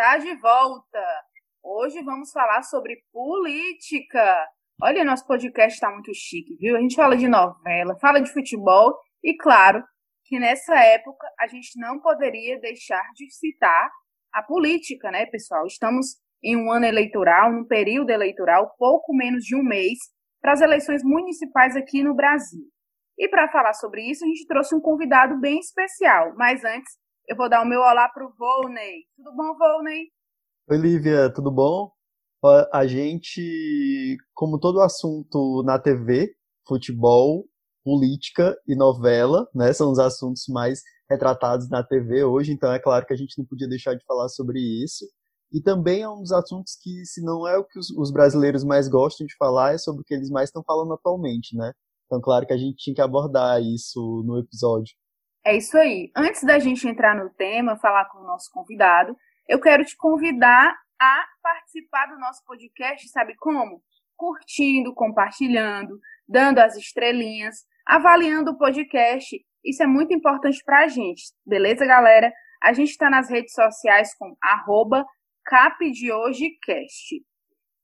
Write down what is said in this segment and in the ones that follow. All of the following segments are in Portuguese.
está de volta. Hoje vamos falar sobre política. Olha, nosso podcast está muito chique, viu? A gente fala de novela, fala de futebol e, claro, que nessa época a gente não poderia deixar de citar a política, né, pessoal? Estamos em um ano eleitoral, num período eleitoral, pouco menos de um mês, para as eleições municipais aqui no Brasil. E para falar sobre isso, a gente trouxe um convidado bem especial. Mas antes, eu vou dar o meu olá para o Volney. Tudo bom, Volney? Oi, Lívia, tudo bom? A gente, como todo assunto na TV, futebol, política e novela, né, são os assuntos mais retratados na TV hoje, então é claro que a gente não podia deixar de falar sobre isso. E também é um dos assuntos que, se não é o que os, os brasileiros mais gostam de falar, é sobre o que eles mais estão falando atualmente, né? Então, claro que a gente tinha que abordar isso no episódio. É isso aí. Antes da gente entrar no tema, falar com o nosso convidado, eu quero te convidar a participar do nosso podcast, sabe como? Curtindo, compartilhando, dando as estrelinhas, avaliando o podcast. Isso é muito importante para a gente, beleza, galera? A gente está nas redes sociais com arroba capdehoje.cast.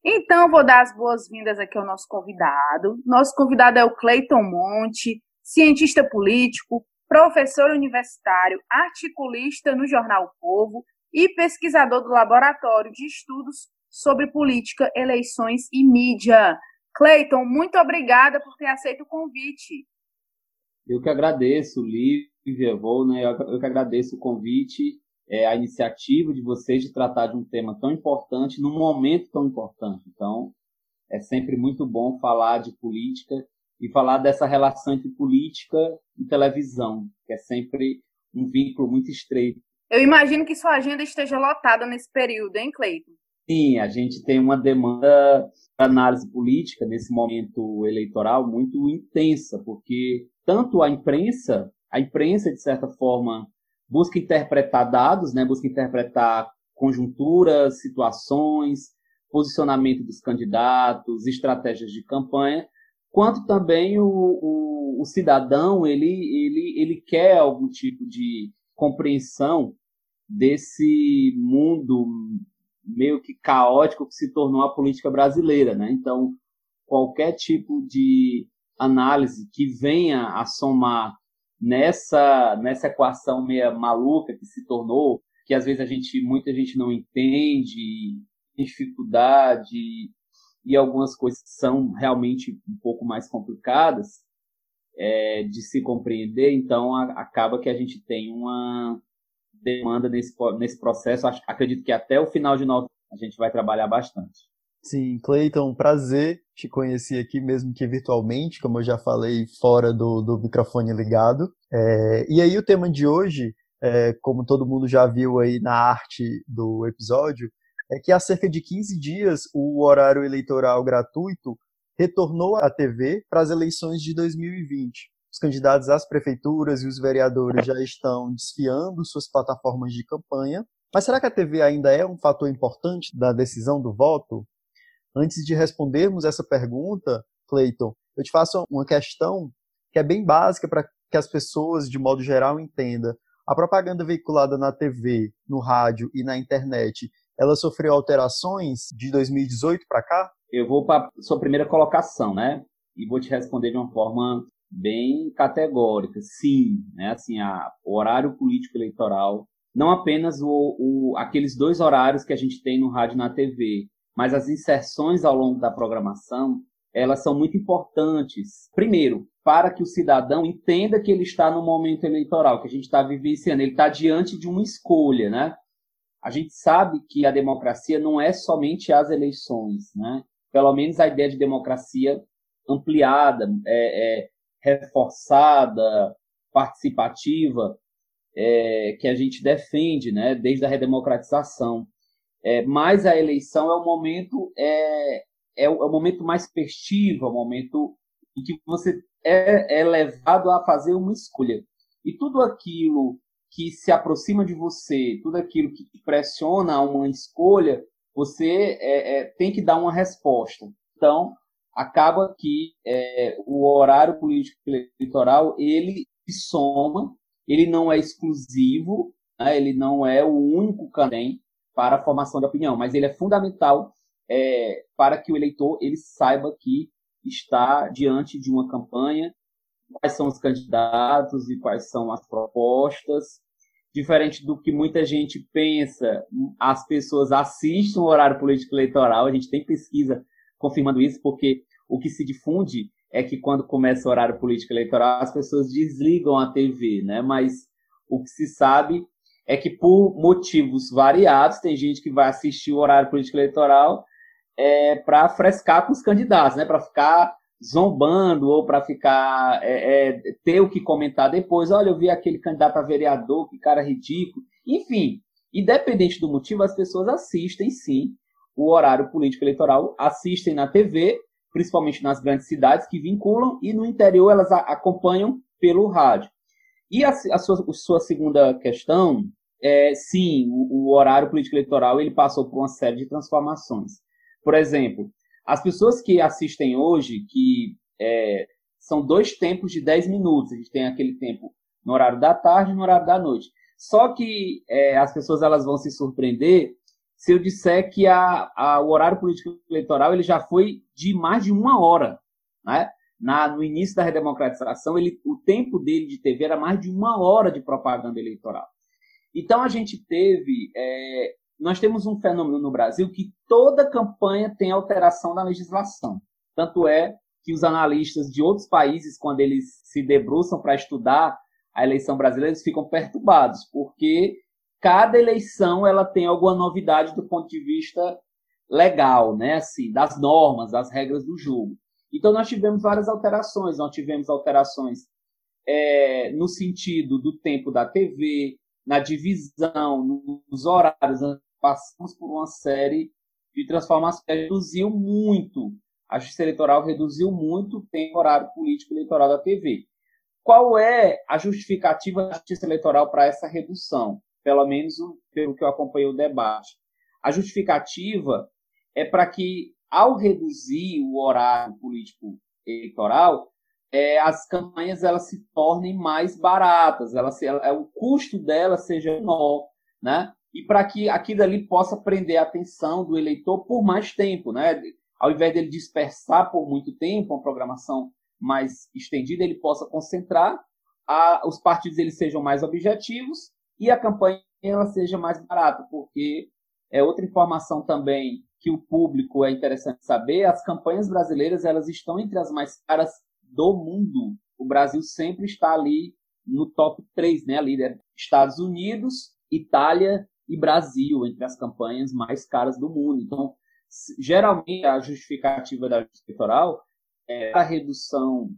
Então, vou dar as boas-vindas aqui ao nosso convidado. Nosso convidado é o Cleiton Monte, cientista político, professor universitário, articulista no jornal o Povo e pesquisador do Laboratório de Estudos sobre Política, Eleições e Mídia. Cleiton, muito obrigada por ter aceito o convite. Eu que agradeço, Lívia, vou, né? Eu que agradeço o convite, é, a iniciativa de vocês de tratar de um tema tão importante num momento tão importante. Então, é sempre muito bom falar de política e falar dessa relação entre política e televisão, que é sempre um vínculo muito estreito. Eu imagino que sua agenda esteja lotada nesse período, hein, Cleiton? Sim, a gente tem uma demanda para análise política nesse momento eleitoral muito intensa, porque tanto a imprensa, a imprensa, de certa forma, busca interpretar dados, né, busca interpretar conjunturas, situações, posicionamento dos candidatos, estratégias de campanha, quanto também o, o, o, cidadão ele, ele, ele quer algum tipo de compreensão desse mundo meio que caótico que se tornou a política brasileira, né? Então, qualquer tipo de análise que venha a somar nessa nessa equação meia maluca que se tornou, que às vezes a gente muita gente não entende, dificuldade e algumas coisas são realmente um pouco mais complicadas é, de se compreender, então a, acaba que a gente tem uma demanda nesse, nesse processo. Acho, acredito que até o final de novembro a gente vai trabalhar bastante. Sim, Cleiton, prazer te conhecer aqui, mesmo que virtualmente, como eu já falei, fora do, do microfone ligado. É, e aí o tema de hoje, é, como todo mundo já viu aí na arte do episódio, é que há cerca de 15 dias o horário eleitoral gratuito retornou à TV para as eleições de 2020. Os candidatos às prefeituras e os vereadores já estão desfiando suas plataformas de campanha. Mas será que a TV ainda é um fator importante da decisão do voto? Antes de respondermos essa pergunta, Clayton, eu te faço uma questão que é bem básica para que as pessoas, de modo geral, entendam. A propaganda veiculada na TV, no rádio e na internet ela sofreu alterações de 2018 para cá? Eu vou para sua primeira colocação, né? E vou te responder de uma forma bem categórica. Sim, né? Assim, a, o horário político eleitoral, não apenas o, o, aqueles dois horários que a gente tem no rádio e na TV, mas as inserções ao longo da programação, elas são muito importantes. Primeiro, para que o cidadão entenda que ele está no momento eleitoral, que a gente está vivenciando, ele está diante de uma escolha, né? A gente sabe que a democracia não é somente as eleições, né? Pelo menos a ideia de democracia ampliada, é, é, reforçada, participativa, é, que a gente defende, né? Desde a redemocratização. É, mas a eleição é o momento é, é, o, é momento mais festivo, é o momento em que você é, é levado a fazer uma escolha. E tudo aquilo que se aproxima de você, tudo aquilo que pressiona a uma escolha, você é, é, tem que dar uma resposta. Então, acaba que é, o horário político eleitoral ele soma, ele não é exclusivo, né? ele não é o único tem. para a formação de opinião, mas ele é fundamental é, para que o eleitor ele saiba que está diante de uma campanha, quais são os candidatos e quais são as propostas. Diferente do que muita gente pensa, as pessoas assistem o horário político eleitoral, a gente tem pesquisa confirmando isso, porque o que se difunde é que quando começa o horário político eleitoral, as pessoas desligam a TV, né? Mas o que se sabe é que por motivos variados, tem gente que vai assistir o horário político eleitoral é, para frescar com os candidatos, né? Para ficar zombando ou para ficar é, é, ter o que comentar depois. Olha, eu vi aquele candidato a vereador, que cara ridículo. Enfim, independente do motivo, as pessoas assistem sim o horário político eleitoral, assistem na TV, principalmente nas grandes cidades que vinculam, e no interior elas acompanham pelo rádio. E a, a, sua, a sua, segunda questão é, sim, o, o horário político eleitoral ele passou por uma série de transformações. Por exemplo, as pessoas que assistem hoje, que é, são dois tempos de 10 minutos, a gente tem aquele tempo no horário da tarde e no horário da noite. Só que é, as pessoas elas vão se surpreender se eu disser que a, a, o horário político eleitoral ele já foi de mais de uma hora. Né? Na, no início da redemocratização, ele, o tempo dele de TV era mais de uma hora de propaganda eleitoral. Então a gente teve. É, nós temos um fenômeno no Brasil que toda campanha tem alteração da legislação. Tanto é que os analistas de outros países, quando eles se debruçam para estudar a eleição brasileira, eles ficam perturbados, porque cada eleição ela tem alguma novidade do ponto de vista legal, né? Assim, das normas, das regras do jogo. Então nós tivemos várias alterações. Nós tivemos alterações é, no sentido do tempo da TV, na divisão, nos horários. Passamos por uma série de transformações que reduziu muito. A justiça eleitoral reduziu muito o tempo horário político eleitoral da TV. Qual é a justificativa da justiça eleitoral para essa redução? Pelo menos pelo que eu acompanhei o debate. A justificativa é para que, ao reduzir o horário político eleitoral, é, as campanhas elas se tornem mais baratas, elas, ela, é, o custo delas seja menor, né? E para que aquilo ali possa prender a atenção do eleitor por mais tempo, né? Ao invés dele dispersar por muito tempo uma programação mais estendida, ele possa concentrar, a, os partidos eles sejam mais objetivos e a campanha ela seja mais barata, porque é outra informação também que o público é interessante saber, as campanhas brasileiras elas estão entre as mais caras do mundo. O Brasil sempre está ali no top 3, né? Ali, né? Estados Unidos, Itália e Brasil, entre as campanhas mais caras do mundo. Então, geralmente, a justificativa da justiça eleitoral é a redução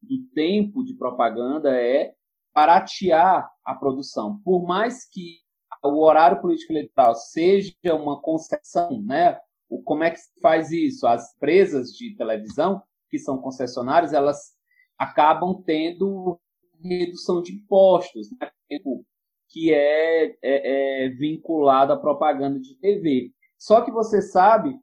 do tempo de propaganda é baratear a produção. Por mais que o horário político eleitoral seja uma concessão, né? O, como é que se faz isso? As empresas de televisão que são concessionárias, elas acabam tendo redução de impostos, né? Que é, é, é vinculado à propaganda de TV. Só que você sabe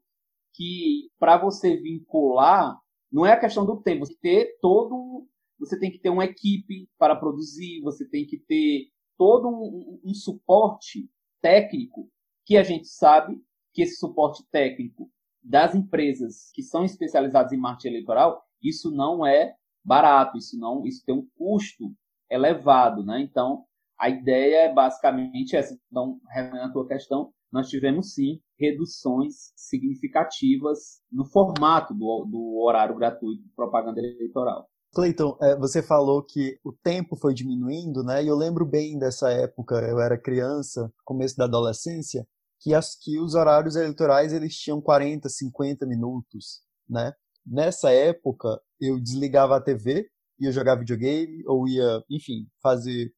que para você vincular, não é a questão do tempo, você tem todo você tem que ter uma equipe para produzir, você tem que ter todo um, um, suporte técnico que a gente sabe que esse suporte técnico das empresas que são especializadas em marketing eleitoral, isso não é barato, isso não, isso tem um custo elevado, né? Então, a ideia é basicamente essa. Então, respondendo a tua questão, nós tivemos sim reduções significativas no formato do, do horário gratuito de propaganda eleitoral. Cleiton, é, você falou que o tempo foi diminuindo, né? E eu lembro bem dessa época, eu era criança, começo da adolescência, que, as, que os horários eleitorais eles tinham 40, 50 minutos, né? Nessa época, eu desligava a TV, ia jogar videogame, ou ia, enfim, fazer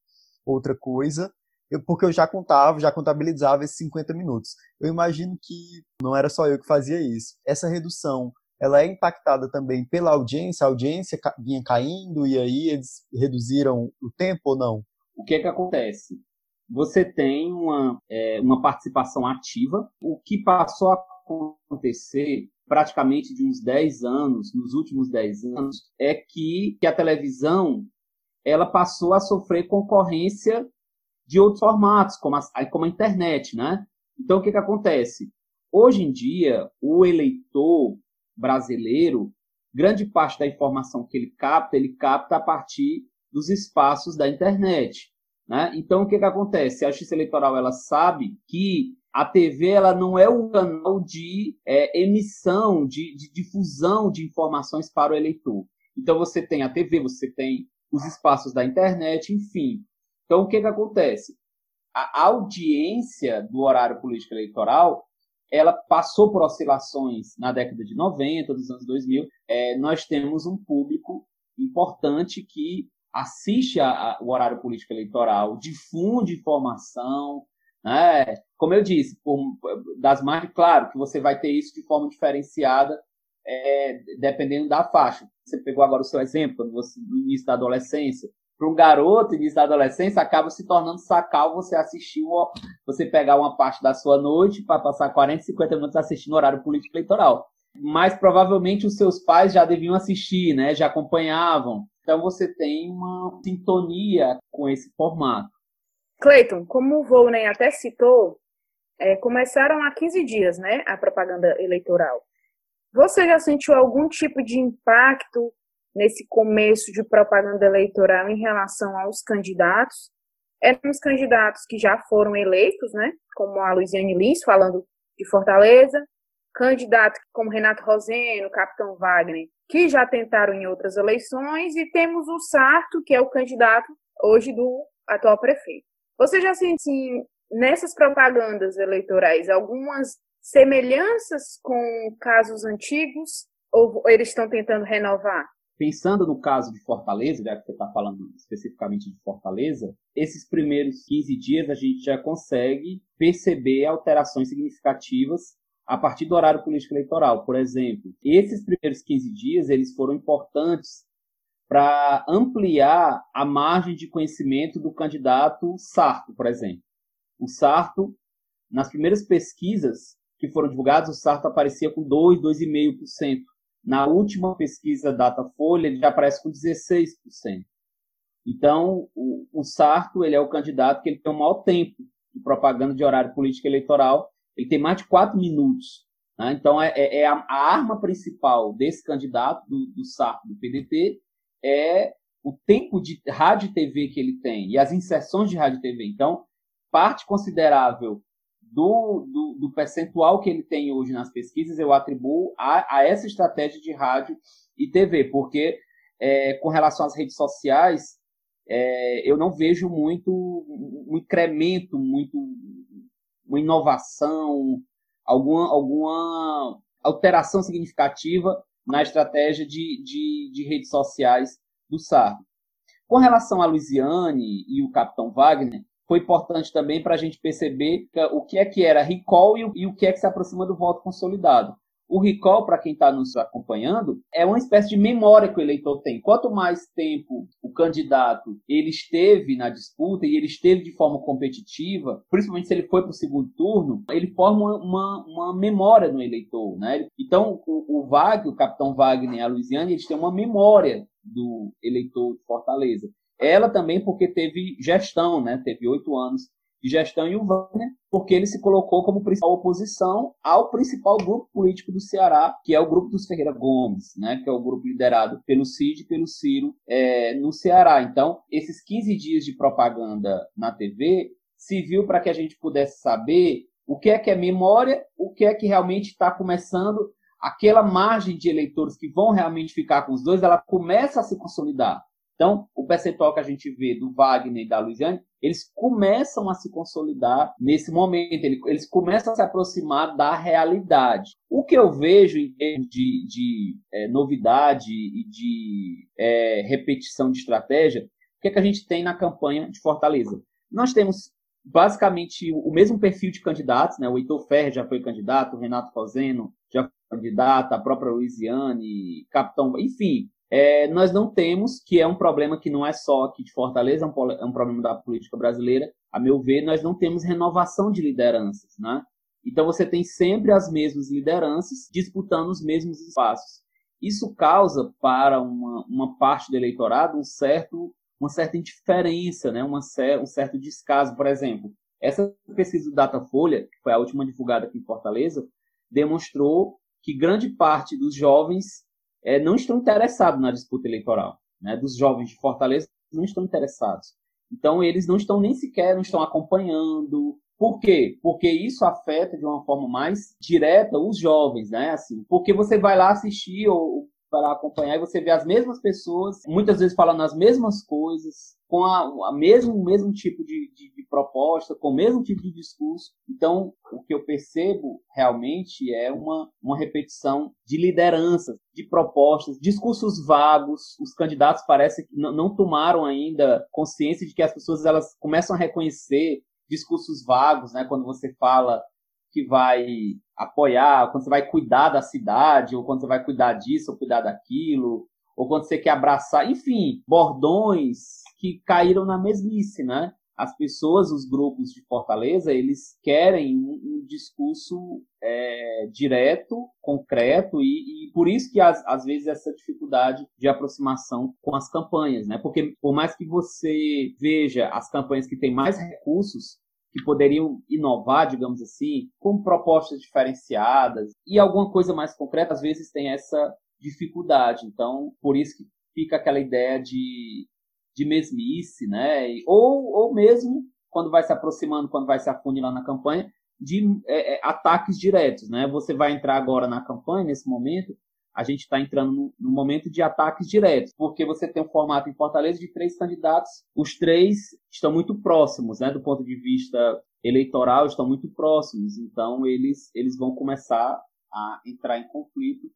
outra coisa, eu, porque eu já contava, já contabilizava esses 50 minutos. Eu imagino que não era só eu que fazia isso. Essa redução, ela é impactada também pela audiência, a audiência vinha caindo e aí eles reduziram o tempo ou não? O que é que acontece? você tem uma, é, uma participação ativa. O que passou a acontecer praticamente de uns 10 anos, nos últimos 10 anos, é que, que a televisão ela passou a sofrer concorrência de outros formatos, como a, como a internet, né? Então, o que, que acontece? Hoje em dia, o eleitor brasileiro, grande parte da informação que ele capta, ele capta a partir dos espaços da internet. Né? Então, o que, que acontece? A Justiça Eleitoral ela sabe que a TV ela não é um canal de é, emissão, de, de, difusão de informações para o eleitor. Então, você tem a TV, você tem os espaços da internet, enfim. Então, o que, que acontece? A audiência do horário político eleitoral ela passou por oscilações na década de 90, dos anos 2000. É, nós temos um público importante que assiste a, a, o horário político eleitoral, difunde informação, né? como eu disse, por, das mais claro que você vai ter isso de forma diferenciada, é, dependendo da faixa. Você pegou agora o seu exemplo, você, no início da adolescência, para um garoto início da adolescência acaba se tornando sacal você assistir, você pegar uma parte da sua noite para passar 40, 50 minutos assistindo o horário político eleitoral. Mas provavelmente os seus pais já deviam assistir, né? Já acompanhavam. Então você tem uma sintonia com esse formato. Cleiton, como o Volney até citou, é, começaram há 15 dias, né, a propaganda eleitoral. Você já sentiu algum tipo de impacto nesse começo de propaganda eleitoral em relação aos candidatos? Eram os candidatos que já foram eleitos, né, como a Luiziane Lins, falando de Fortaleza, candidato como Renato Roseno, Capitão Wagner, que já tentaram em outras eleições, e temos o Sarto, que é o candidato hoje do atual prefeito. Você já sentiu nessas propagandas eleitorais algumas semelhanças com casos antigos ou eles estão tentando renovar? Pensando no caso de Fortaleza, já que você está falando especificamente de Fortaleza, esses primeiros 15 dias a gente já consegue perceber alterações significativas a partir do horário político eleitoral. Por exemplo, esses primeiros 15 dias eles foram importantes para ampliar a margem de conhecimento do candidato Sarto, por exemplo. O Sarto, nas primeiras pesquisas que foram divulgadas, o Sarto aparecia com 2, 2,5%. Na última pesquisa Datafolha, ele já aparece com 16%. Então, o, o Sarto ele é o candidato que ele tem o maior tempo de propaganda de horário político eleitoral ele tem mais de quatro minutos. Né? Então, é, é, é a, a, arma principal desse candidato, do, do SAP, do PDT, é o tempo de rádio e TV que ele tem e as inserções de rádio e TV. Então, parte considerável do, do, do percentual que ele tem hoje nas pesquisas eu atribuo a, a essa estratégia de rádio e TV, porque é, com relação às redes sociais, é, eu não vejo muito um incremento muito uma inovação, alguma, alguma alteração significativa na estratégia de, de, de redes sociais do Sardo. Com relação a Luiziane e o Capitão Wagner, foi importante também para a gente perceber o que é que era recall e o que é que se aproxima do voto consolidado. O recall, para quem está nos acompanhando, é uma espécie de memória que o eleitor tem. Quanto mais tempo o candidato ele esteve na disputa e ele esteve de forma competitiva, principalmente se ele foi para o segundo turno, ele forma uma, uma memória no eleitor. Né? Então, o, o Wagner, o capitão Wagner e a Luiziane, eles têm uma memória do eleitor de Fortaleza. Ela também porque teve gestão, né? teve oito anos de gestão e o Wagner, porque ele se colocou como principal oposição ao principal grupo político do Ceará, que é o grupo dos Ferreira Gomes, né, que é o grupo liderado pelo Cid e pelo Ciro é, no Ceará. Então, esses 15 dias de propaganda na TV serviu para que a gente pudesse saber o que é que é memória, o que é que realmente está começando, aquela margem de eleitores que vão realmente ficar com os dois, ela começa a se consolidar. Então, o percentual que a gente vê do Wagner e da Luiziane, eles começam a se consolidar nesse momento, eles começam a se aproximar da realidade. O que eu vejo em termos de, de é, novidade e de é, repetição de estratégia, o que, é que a gente tem na campanha de Fortaleza? Nós temos basicamente o mesmo perfil de candidatos, né? O Heitor Ferrer já foi candidato, o Renato Roseno já foi candidato, a própria Luiziane, Capitão, enfim, é, nós não temos, que é um problema que não é só aqui de Fortaleza, é um, é um, problema da política brasileira, a meu ver, nós não temos renovação de lideranças, né? Então você tem sempre as mesmas lideranças disputando os mesmos espaços. Isso causa para uma, uma parte do eleitorado um certo, uma certa indiferença, né? uma, um certo descaso. Por exemplo, Essa pesquisa do Datafolha, que foi a última divulgada aqui em Fortaleza, demonstrou que grande parte dos jovens é, não estão interessados na disputa eleitoral. Né? Dos jovens de Fortaleza não estão interessados. Então, eles não estão nem sequer, não estão acompanhando. Por quê? Porque isso afeta de uma forma mais direta os jovens, né? Assim, porque você vai lá assistir ou para acompanhar e você vê as mesmas pessoas, muitas vezes falando as mesmas coisas, com a, a mesmo, mesmo tipo de, de, de, proposta, com o mesmo tipo de discurso. Então, o que eu percebo realmente é uma, uma repetição de lideranças, de propostas, discursos vagos. Os candidatos parecem que não, não tomaram ainda consciência de que as pessoas elas começam a reconhecer discursos vagos, né? Quando você fala que vai apoiar, quando você vai cuidar da cidade, ou quando você vai cuidar disso, ou cuidar daquilo, ou quando você quer abraçar, enfim, bordões que caíram na mesmice, né? As pessoas, os grupos de Fortaleza, eles querem um, um discurso é, direto, concreto, e, e, por isso que às, às vezes essa dificuldade de aproximação com as campanhas, né? Porque por mais que você veja as campanhas que têm mais recursos, que poderiam inovar, digamos assim, com propostas diferenciadas e alguma coisa mais concreta, às vezes tem essa dificuldade. Então, por isso que fica aquela ideia de, de mesmice, né? Ou, ou mesmo, quando vai se aproximando, quando vai se afunilando na campanha, de é, é, ataques diretos, né? Você vai entrar agora na campanha, nesse momento, a gente está entrando no, no, momento de ataques diretos, porque você tem um formato em Fortaleza de três candidatos, os três estão muito próximos, né, do ponto de vista eleitoral, estão muito próximos, então eles, eles vão começar a entrar em conflito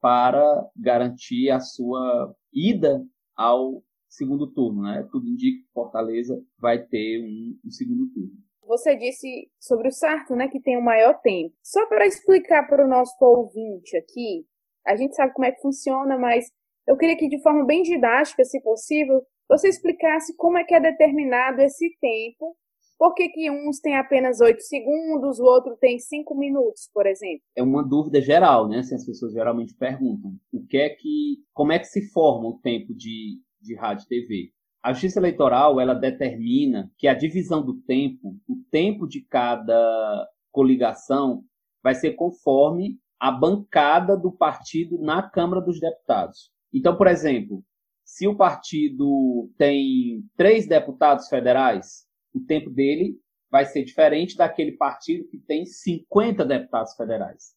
para garantir a sua ida ao segundo turno, né? Tudo indica que Fortaleza vai ter um, um segundo turno. Você disse sobre o Sarto, né, que tem o maior tempo. Só para explicar para o nosso ouvinte aqui, a gente sabe como é que funciona, mas eu queria que de forma bem didática, se possível, você explicasse como é que é determinado esse tempo. Por que, que uns têm apenas 8 segundos, o outro tem 5 minutos, por exemplo? É uma dúvida geral, né? Assim, as pessoas geralmente perguntam o que é que, como é que se forma o tempo de, de rádio e TV? A justiça eleitoral ela determina que a divisão do tempo, o tempo de cada coligação, vai ser conforme a bancada do partido na Câmara dos Deputados. Então, por exemplo, se o partido tem três deputados federais, o tempo dele vai ser diferente daquele partido que tem 50 deputados federais.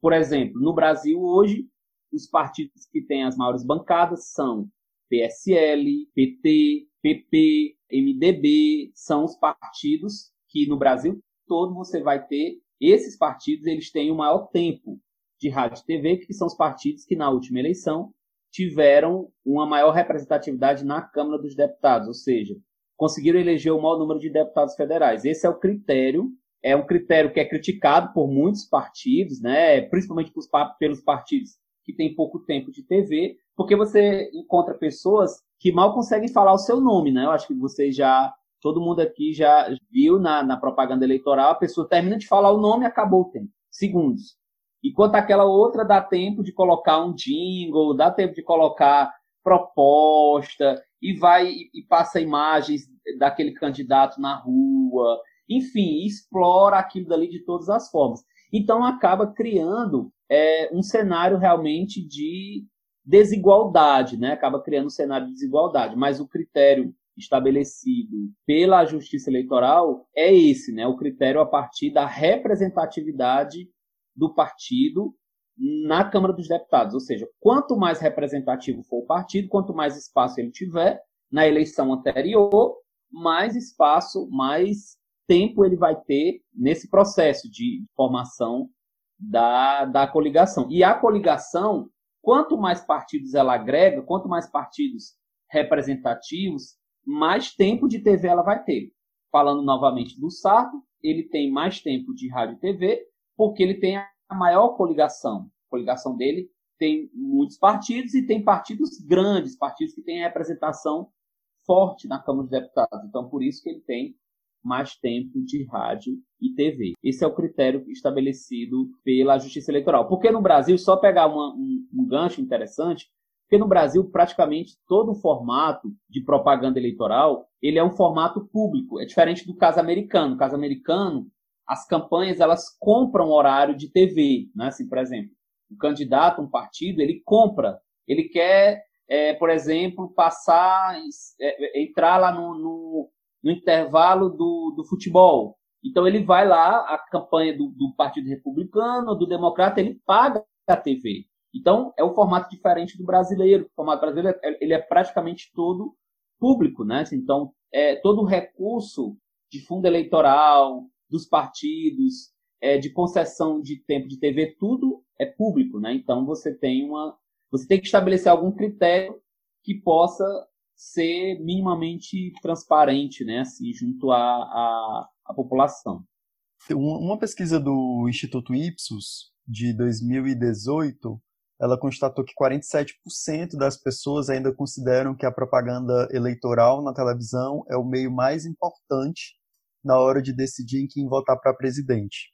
Por exemplo, no Brasil hoje, os partidos que têm as maiores bancadas são PSL, PT, PP, MDB, são os partidos que no Brasil todo você vai ter esses partidos eles têm o maior tempo de rádio e TV, que são os partidos que na última eleição tiveram uma maior representatividade na Câmara dos Deputados, ou seja, conseguiram eleger o maior número de deputados federais. Esse é o critério, é um critério que é criticado por muitos partidos, né, principalmente pelos partidos que têm pouco tempo de TV, porque você encontra pessoas que mal conseguem falar o seu nome, né? Eu acho que vocês já todo mundo aqui já viu na, na propaganda eleitoral, a pessoa termina de falar o nome acabou o tempo. Segundos. Enquanto aquela outra dá tempo de colocar um jingle, dá tempo de colocar proposta e vai e, e passa imagens daquele candidato na rua, enfim, explora aquilo dali de todas as formas. Então acaba criando é, um cenário realmente de desigualdade, né? Acaba criando um cenário de desigualdade. Mas o critério estabelecido pela Justiça Eleitoral é esse, né? O critério a partir da representatividade do partido na Câmara dos Deputados. Ou seja, quanto mais representativo for o partido, quanto mais espaço ele tiver na eleição anterior, mais espaço, mais tempo ele vai ter nesse processo de formação da, da coligação. E a coligação, quanto mais partidos ela agrega, quanto mais partidos representativos, mais tempo de TV ela vai ter. Falando novamente do Sarto, ele tem mais tempo de rádio e TV, porque ele tem a maior coligação. A coligação dele tem muitos partidos e tem partidos grandes, partidos que têm representação forte na Câmara dos Deputados. Então, por isso que ele tem mais tempo de rádio e TV. Esse é o critério estabelecido pela Justiça Eleitoral. Porque no Brasil, só pegar uma, um, um gancho interessante, Porque no Brasil, praticamente todo o formato de propaganda eleitoral, ele é um formato público. É diferente do caso americano. No caso americano, as campanhas, elas compram horário de TV. Né? Assim, por exemplo, o candidato, um partido, ele compra. Ele quer, é, por exemplo, passar, é, entrar lá no, no, no intervalo do, do futebol. Então ele vai lá, a campanha do, do Partido Republicano, do Democrata, ele paga a TV. Então, é um formato diferente do brasileiro. O formato brasileiro é, ele é praticamente todo público, né? Então, é, todo o recurso de fundo eleitoral, dos partidos, é, de concessão de tempo de TV, tudo é público, né? Então, você tem uma, você tem que estabelecer algum critério que possa ser minimamente transparente, né? Assim, junto à, à, à população. Uma pesquisa do Instituto Ipsos de 2018 ela constatou que 47% das pessoas ainda consideram que a propaganda eleitoral na televisão é o meio mais importante na hora de decidir em quem votar para presidente.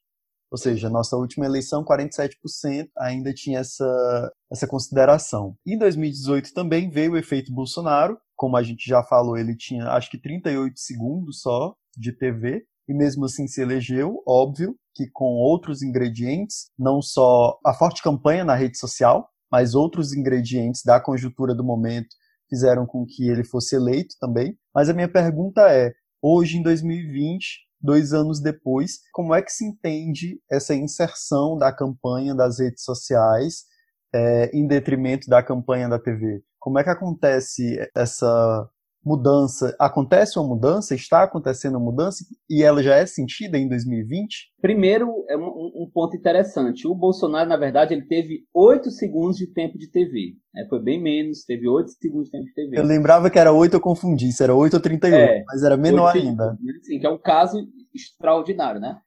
Ou seja, nossa última eleição, 47% ainda tinha essa, essa consideração. Em 2018 também veio o efeito Bolsonaro, como a gente já falou, ele tinha acho que 38 segundos só de TV, e mesmo assim se elegeu, óbvio, que com outros ingredientes, não só a forte campanha na rede social, mas outros ingredientes da conjuntura do momento fizeram com que ele fosse eleito também. Mas a minha pergunta é: hoje, em 2020, dois anos depois, como é que se entende essa inserção da campanha das redes sociais é, em detrimento da campanha da TV? Como é que acontece essa mudança, acontece uma mudança, está acontecendo uma mudança e ela já é sentida em 2020? Primeiro, é um, um ponto interessante. O Bolsonaro, na verdade, ele teve 8 segundos de tempo de TV. É, foi bem menos, teve 8 segundos de tempo de TV. Eu lembrava que era 8, eu confundi, era 8 ou 38, é, mas era menor ainda. Sim, que é um caso extraordinário, né?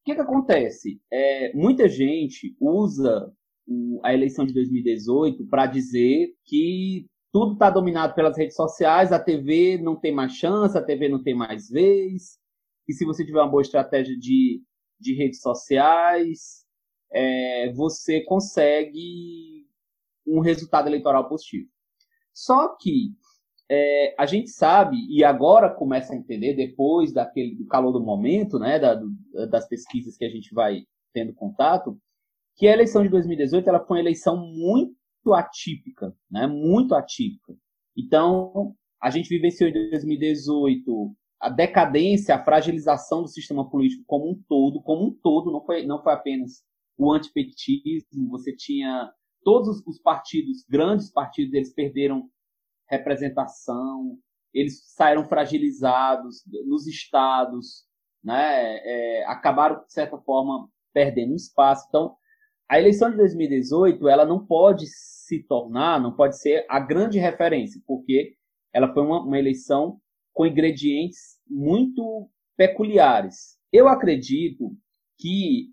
O que, que acontece? É, muita gente usa a eleição de 2018 para dizer que tudo está dominado pelas redes sociais, a TV não tem mais chance, a TV não tem mais vez. E se você tiver uma boa estratégia de, de redes sociais, é, você consegue um resultado eleitoral positivo. Só que é, a gente sabe, e agora começa a entender, depois daquele, do calor do momento, né, da, do, das pesquisas que a gente vai tendo contato, que a eleição de 2018 ela foi uma eleição muito muito atípica, né? Muito atípica. Então, a gente vivenciou em 2018 a decadência, a fragilização do sistema político como um todo, como um todo, não foi, não foi apenas o antipetismo, você tinha todos os partidos, grandes partidos, eles perderam representação, eles saíram fragilizados nos estados, né, é, acabaram, de certa forma, perdendo espaço. Então, a eleição de 2018 ela não pode se tornar, não pode ser a grande referência, porque ela foi uma, uma eleição com ingredientes muito peculiares. Eu acredito que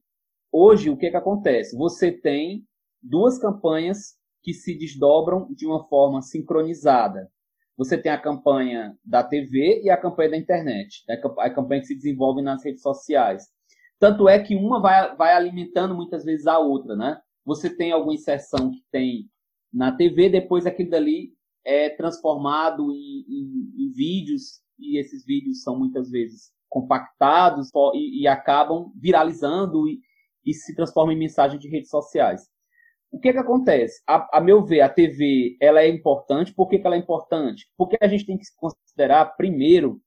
hoje o que, que acontece? Você tem duas campanhas que se desdobram de uma forma sincronizada. Você tem a campanha da TV e a campanha da internet, a campanha que se desenvolve nas redes sociais. Tanto é que uma vai, vai alimentando muitas vezes a outra, né? Você tem alguma inserção que tem na TV, depois aquilo dali é transformado em, em, em vídeos, e esses vídeos são muitas vezes compactados e, e acabam viralizando e, e, se transformam em mensagem de redes sociais. O que, que acontece? A, a meu ver, a TV ela é importante. Por que, que ela é importante? Porque a gente tem que considerar, primeiro,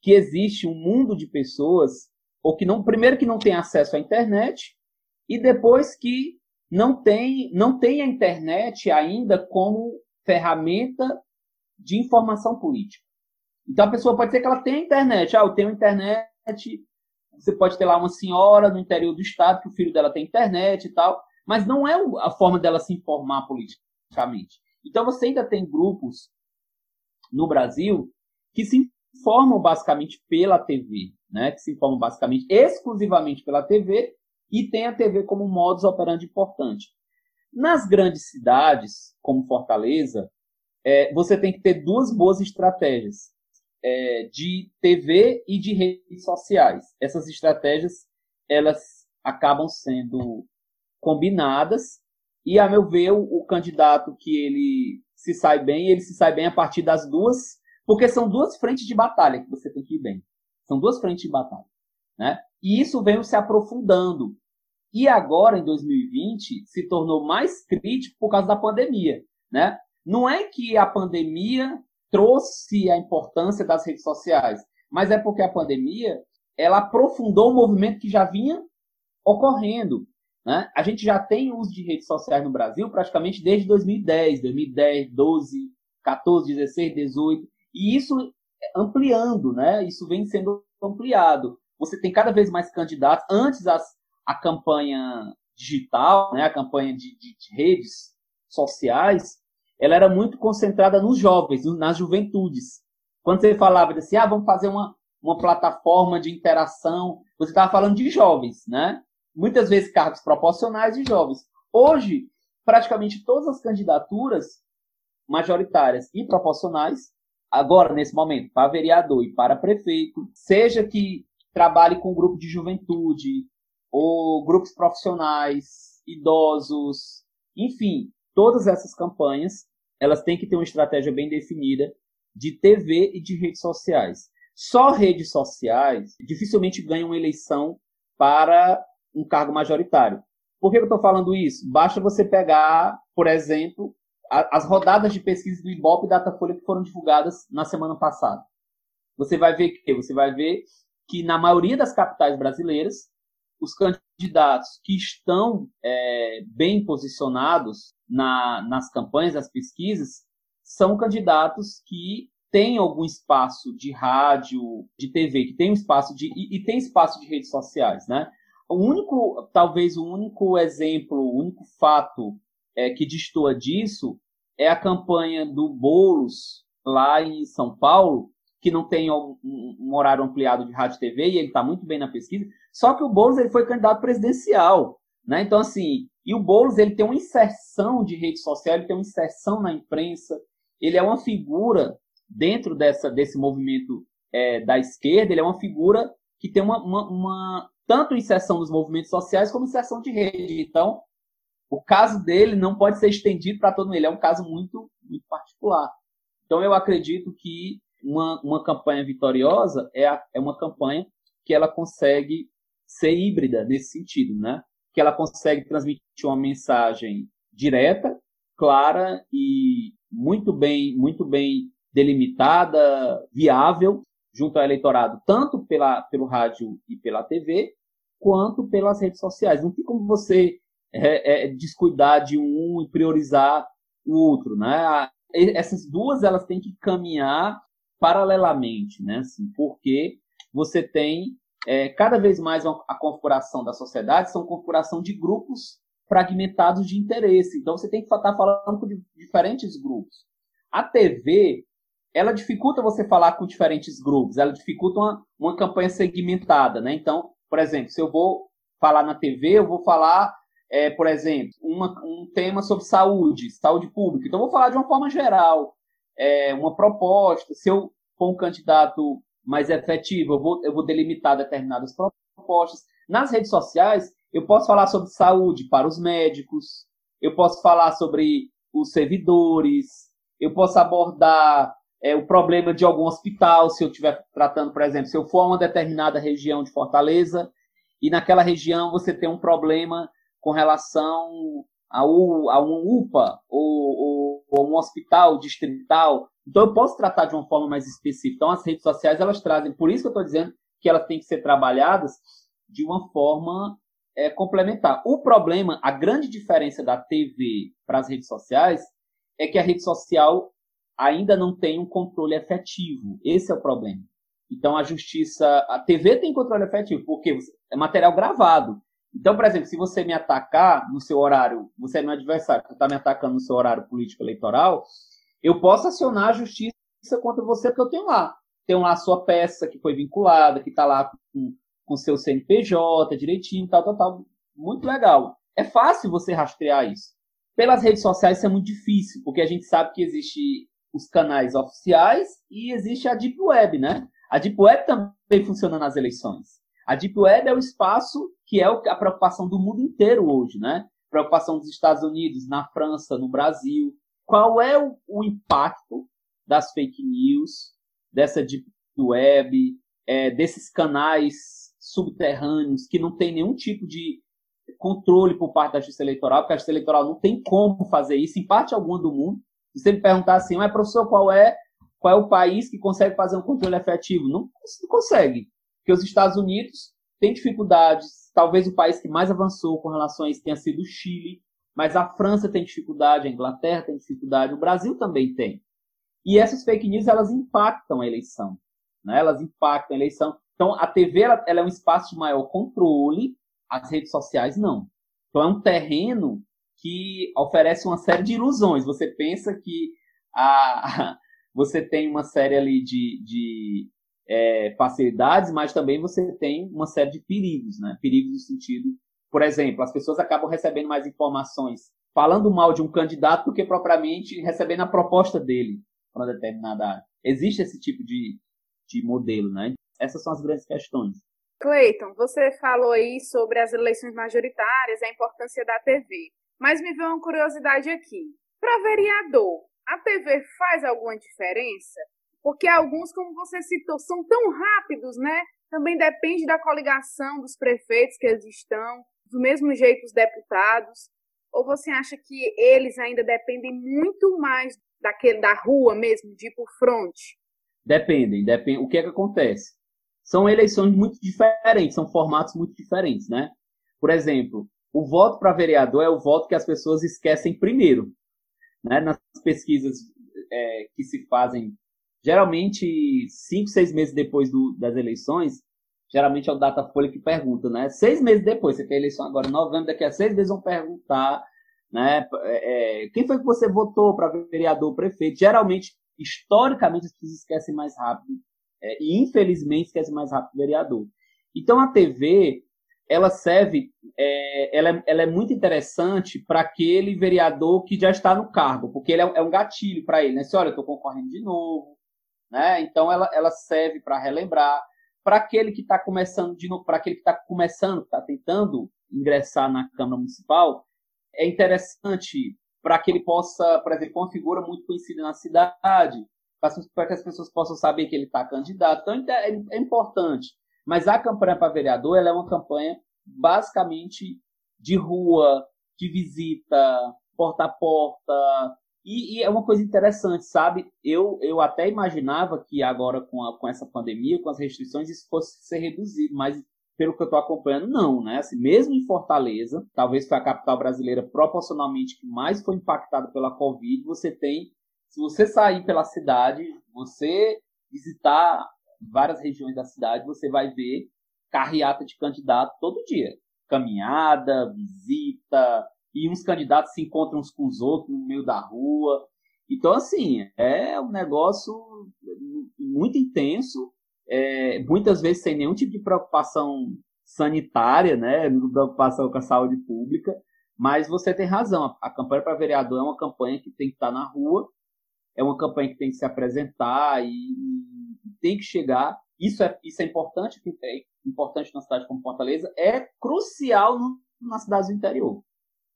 que existe um mundo de pessoas ou que não, primeiro que não tem acesso à internet e depois que não tem, não tem a internet ainda como ferramenta de informação política. Então a pessoa pode ser que ela tenha internet, ah, eu tenho internet, você pode ter lá uma senhora no interior do estado que o filho dela tem internet e tal, mas não é a forma dela se informar politicamente. Então você ainda tem grupos no Brasil que se informam basicamente pela TV, né, que se informam basicamente exclusivamente pela TV e tem a TV como modus operandi importante. Nas grandes cidades, como Fortaleza, é, você tem que ter duas boas estratégias é, de TV e de redes sociais. Essas estratégias elas acabam sendo combinadas E, a meu ver, o, o candidato que ele se sai bem, ele se sai bem a partir das duas, porque são duas frentes de batalha que você tem que ir bem. São duas frentes de batalha. Né? E isso veio se aprofundando. E agora, em 2020, se tornou mais crítico por causa da pandemia. Né? Não é que a pandemia trouxe a importância das redes sociais, mas é porque a pandemia ela aprofundou um movimento que já vinha ocorrendo. Né? A gente já tem uso de redes sociais no Brasil praticamente desde 2010, 2010, 12, 14, 16, 18, e isso ampliando, né? Isso vem sendo ampliado. Você tem cada vez mais candidatos. Antes as, a campanha digital, né? A campanha de, de, de redes sociais, ela era muito concentrada nos jovens, nas juventudes. Quando você falava assim, ah, vamos fazer uma, uma plataforma de interação, você estava falando de jovens, né? muitas vezes cargos proporcionais de jovens. Hoje, praticamente todas as candidaturas majoritárias e proporcionais, agora, nesse momento, para vereador e para prefeito, seja que trabalhe com grupo de juventude, ou grupos profissionais, idosos, enfim, todas essas campanhas, elas têm que ter uma estratégia bem definida de TV e de redes sociais. Só redes sociais dificilmente ganham uma eleição para um cargo majoritário. Por que eu estou falando isso? Basta você pegar, por exemplo, as rodadas de pesquisa do Ibope e Datafolha que foram divulgadas na semana passada. Você vai ver que você vai ver que na maioria das capitais brasileiras os candidatos que estão é, bem posicionados na, nas campanhas, nas pesquisas, são candidatos que têm algum espaço de rádio, de TV, que tem um espaço de e, e tem espaço de redes sociais, né? O único, talvez o único exemplo, o único fato é, que destoa disso é a campanha do Boulos lá em São Paulo, que não tem um, um horário ampliado de rádio e TV, e ele está muito bem na pesquisa. Só que o Boulos ele foi candidato presidencial, né? Então assim, e o Boulos ele tem uma inserção de rede social, ele tem uma inserção na imprensa, ele é uma figura dentro dessa desse movimento é, da esquerda, ele é uma figura que tem uma, uma, uma tanto inserção nos movimentos sociais como inserção de rede. Então, o caso dele não pode ser estendido para todo mundo. Ele é um caso muito, muito particular. Então, eu acredito que uma, uma campanha vitoriosa é, a, é uma campanha que ela consegue ser híbrida nesse sentido, né? Que ela consegue transmitir uma mensagem direta, clara e muito bem, muito bem delimitada, viável, junto ao eleitorado, tanto pela, pelo rádio e pela TV, quanto pelas redes sociais. Não tem como você é, é, descuidar de um e priorizar o outro, né? Essas duas elas têm que caminhar paralelamente, né? Assim, porque você tem é, cada vez mais a configuração da sociedade são configuração de grupos fragmentados de interesse. Então você tem que estar tá falando com diferentes grupos. A TV ela dificulta você falar com diferentes grupos, ela dificulta uma, uma campanha segmentada, né? Então, por exemplo, se eu vou falar na TV, eu vou falar, é, por exemplo, uma, um tema sobre saúde, saúde pública. Então, vou falar de uma forma geral, é, uma proposta. Se eu for um candidato mais efetivo, eu vou, eu vou delimitar determinadas propostas. Nas redes sociais, eu posso falar sobre saúde para os médicos, eu posso falar sobre os servidores, eu posso abordar é, o problema de algum hospital, se eu estiver tratando, por exemplo, se eu for a uma determinada região de Fortaleza e naquela região você tem um problema com relação a, um, a um UPA ou, ou, ou, um hospital distrital, então eu posso tratar de uma forma mais específica. Então as redes sociais elas trazem, por isso que eu estou dizendo que elas têm que ser trabalhadas de uma forma é, complementar. O problema, a grande diferença da TV para as redes sociais é que a rede social ainda não tem um controle efetivo. Esse é o problema. Então a justiça, a TV tem controle efetivo, porque é material gravado. Então, por exemplo, se você me atacar no seu horário, você é meu adversário, você está me atacando no seu horário político eleitoral, eu posso acionar a justiça contra você, porque eu tenho lá. Tenho lá a sua peça que foi vinculada, que está lá com, com seu CNPJ direitinho, tal, tal, tal. Muito legal. É fácil você rastrear isso. Pelas redes sociais isso é muito difícil, porque a gente sabe que existe os canais oficiais e existe a Deep Web, né? A Deep Web também funciona nas eleições. A Deep Web é o espaço que é a preocupação do mundo inteiro hoje, né? preocupação dos Estados Unidos, na França, no Brasil. Qual é o, o impacto das fake news, dessa deep web, é, desses canais subterrâneos que não tem nenhum tipo de controle por parte da justiça eleitoral, porque a justiça eleitoral não tem como fazer isso em parte alguma do mundo. Se você me perguntar assim, mas professor, qual é qual é o país que consegue fazer um controle efetivo? Não, não consegue, porque os Estados Unidos têm dificuldades. Talvez o país que mais avançou com relação a isso tenha sido o Chile, mas a França tem dificuldade, a Inglaterra tem dificuldade, o Brasil também tem. E essas fake news elas impactam a eleição, né? Elas impactam a eleição. Então a TV ela, ela é um espaço de maior controle, as redes sociais não. Então é um terreno que oferece uma série de ilusões. Você pensa que a, você tem uma série ali de, de é, facilidades, mas também você tem uma série de perigos, né? Perigos no sentido, por exemplo, as pessoas acabam recebendo mais informações falando mal de um candidato do que propriamente recebendo a proposta dele para uma determinada área. Existe esse tipo de, de modelo, né? Essas são as grandes questões. Cleiton, você falou aí sobre as eleições majoritárias, a importância da TV. Mas me veio uma curiosidade aqui. Para vereador, a TV faz alguma diferença? Porque alguns, como você citou, são tão rápidos, né? Também depende da coligação dos prefeitos que eles estão, do mesmo jeito os deputados. Ou você acha que eles ainda dependem muito mais daquele da rua mesmo, de ir por fronte? Dependem, depende. O que é que acontece? São eleições muito diferentes, são formatos muito diferentes, né? Por exemplo, o voto para vereador é o voto que as pessoas esquecem primeiro. Né? Nas pesquisas é, que se fazem, geralmente cinco, seis meses depois do, das eleições, geralmente é o Datafolha que pergunta, né? Seis meses depois, você tem eleição agora em novembro, daqui a seis meses vão perguntar, né? É, quem foi que você votou para vereador, prefeito? Geralmente, historicamente, as pessoas esquecem mais rápido é, e infelizmente esquecem mais rápido o vereador. Então a TV ela serve, é, ela, é, ela, é, muito interessante para aquele vereador que já está no cargo, porque ele é, é um gatilho para ele, né? Se olha, eu estou concorrendo de novo, né? Então ela, ela serve para relembrar para aquele que está começando para aquele que está começando, está tentando ingressar na Câmara Municipal, é interessante para que ele possa, por exemplo, uma figura muito conhecida na cidade, para que as pessoas possam saber que ele está candidato. Então é, é importante. Mas a campanha para vereador é uma campanha basicamente de rua, de visita, porta a porta. E, e, é uma coisa interessante, sabe? Eu, eu até imaginava que agora, com, a, com essa pandemia, com as restrições, isso fosse ser reduzido, mas pelo que eu estou acompanhando, não, né? Assim, mesmo em Fortaleza, talvez foi a capital brasileira proporcionalmente que mais foi impactada pela Covid, você tem, se você sair pela cidade, você visitar várias regiões da cidade, você vai ver carreata de candidato todo dia. Caminhada, visita, e uns candidatos se encontram uns com os outros no meio da rua. Então, assim, é um negócio muito intenso, é, muitas vezes sem nenhum tipo de preocupação sanitária, né, preocupação com a saúde pública, mas você tem razão, a, campanha para vereador é uma campanha que tem que estar na rua, é uma campanha que tem que se apresentar e, tem que chegar. Isso é, isso é importante, é importante na cidade como Fortaleza, é crucial no, nas cidades do interior.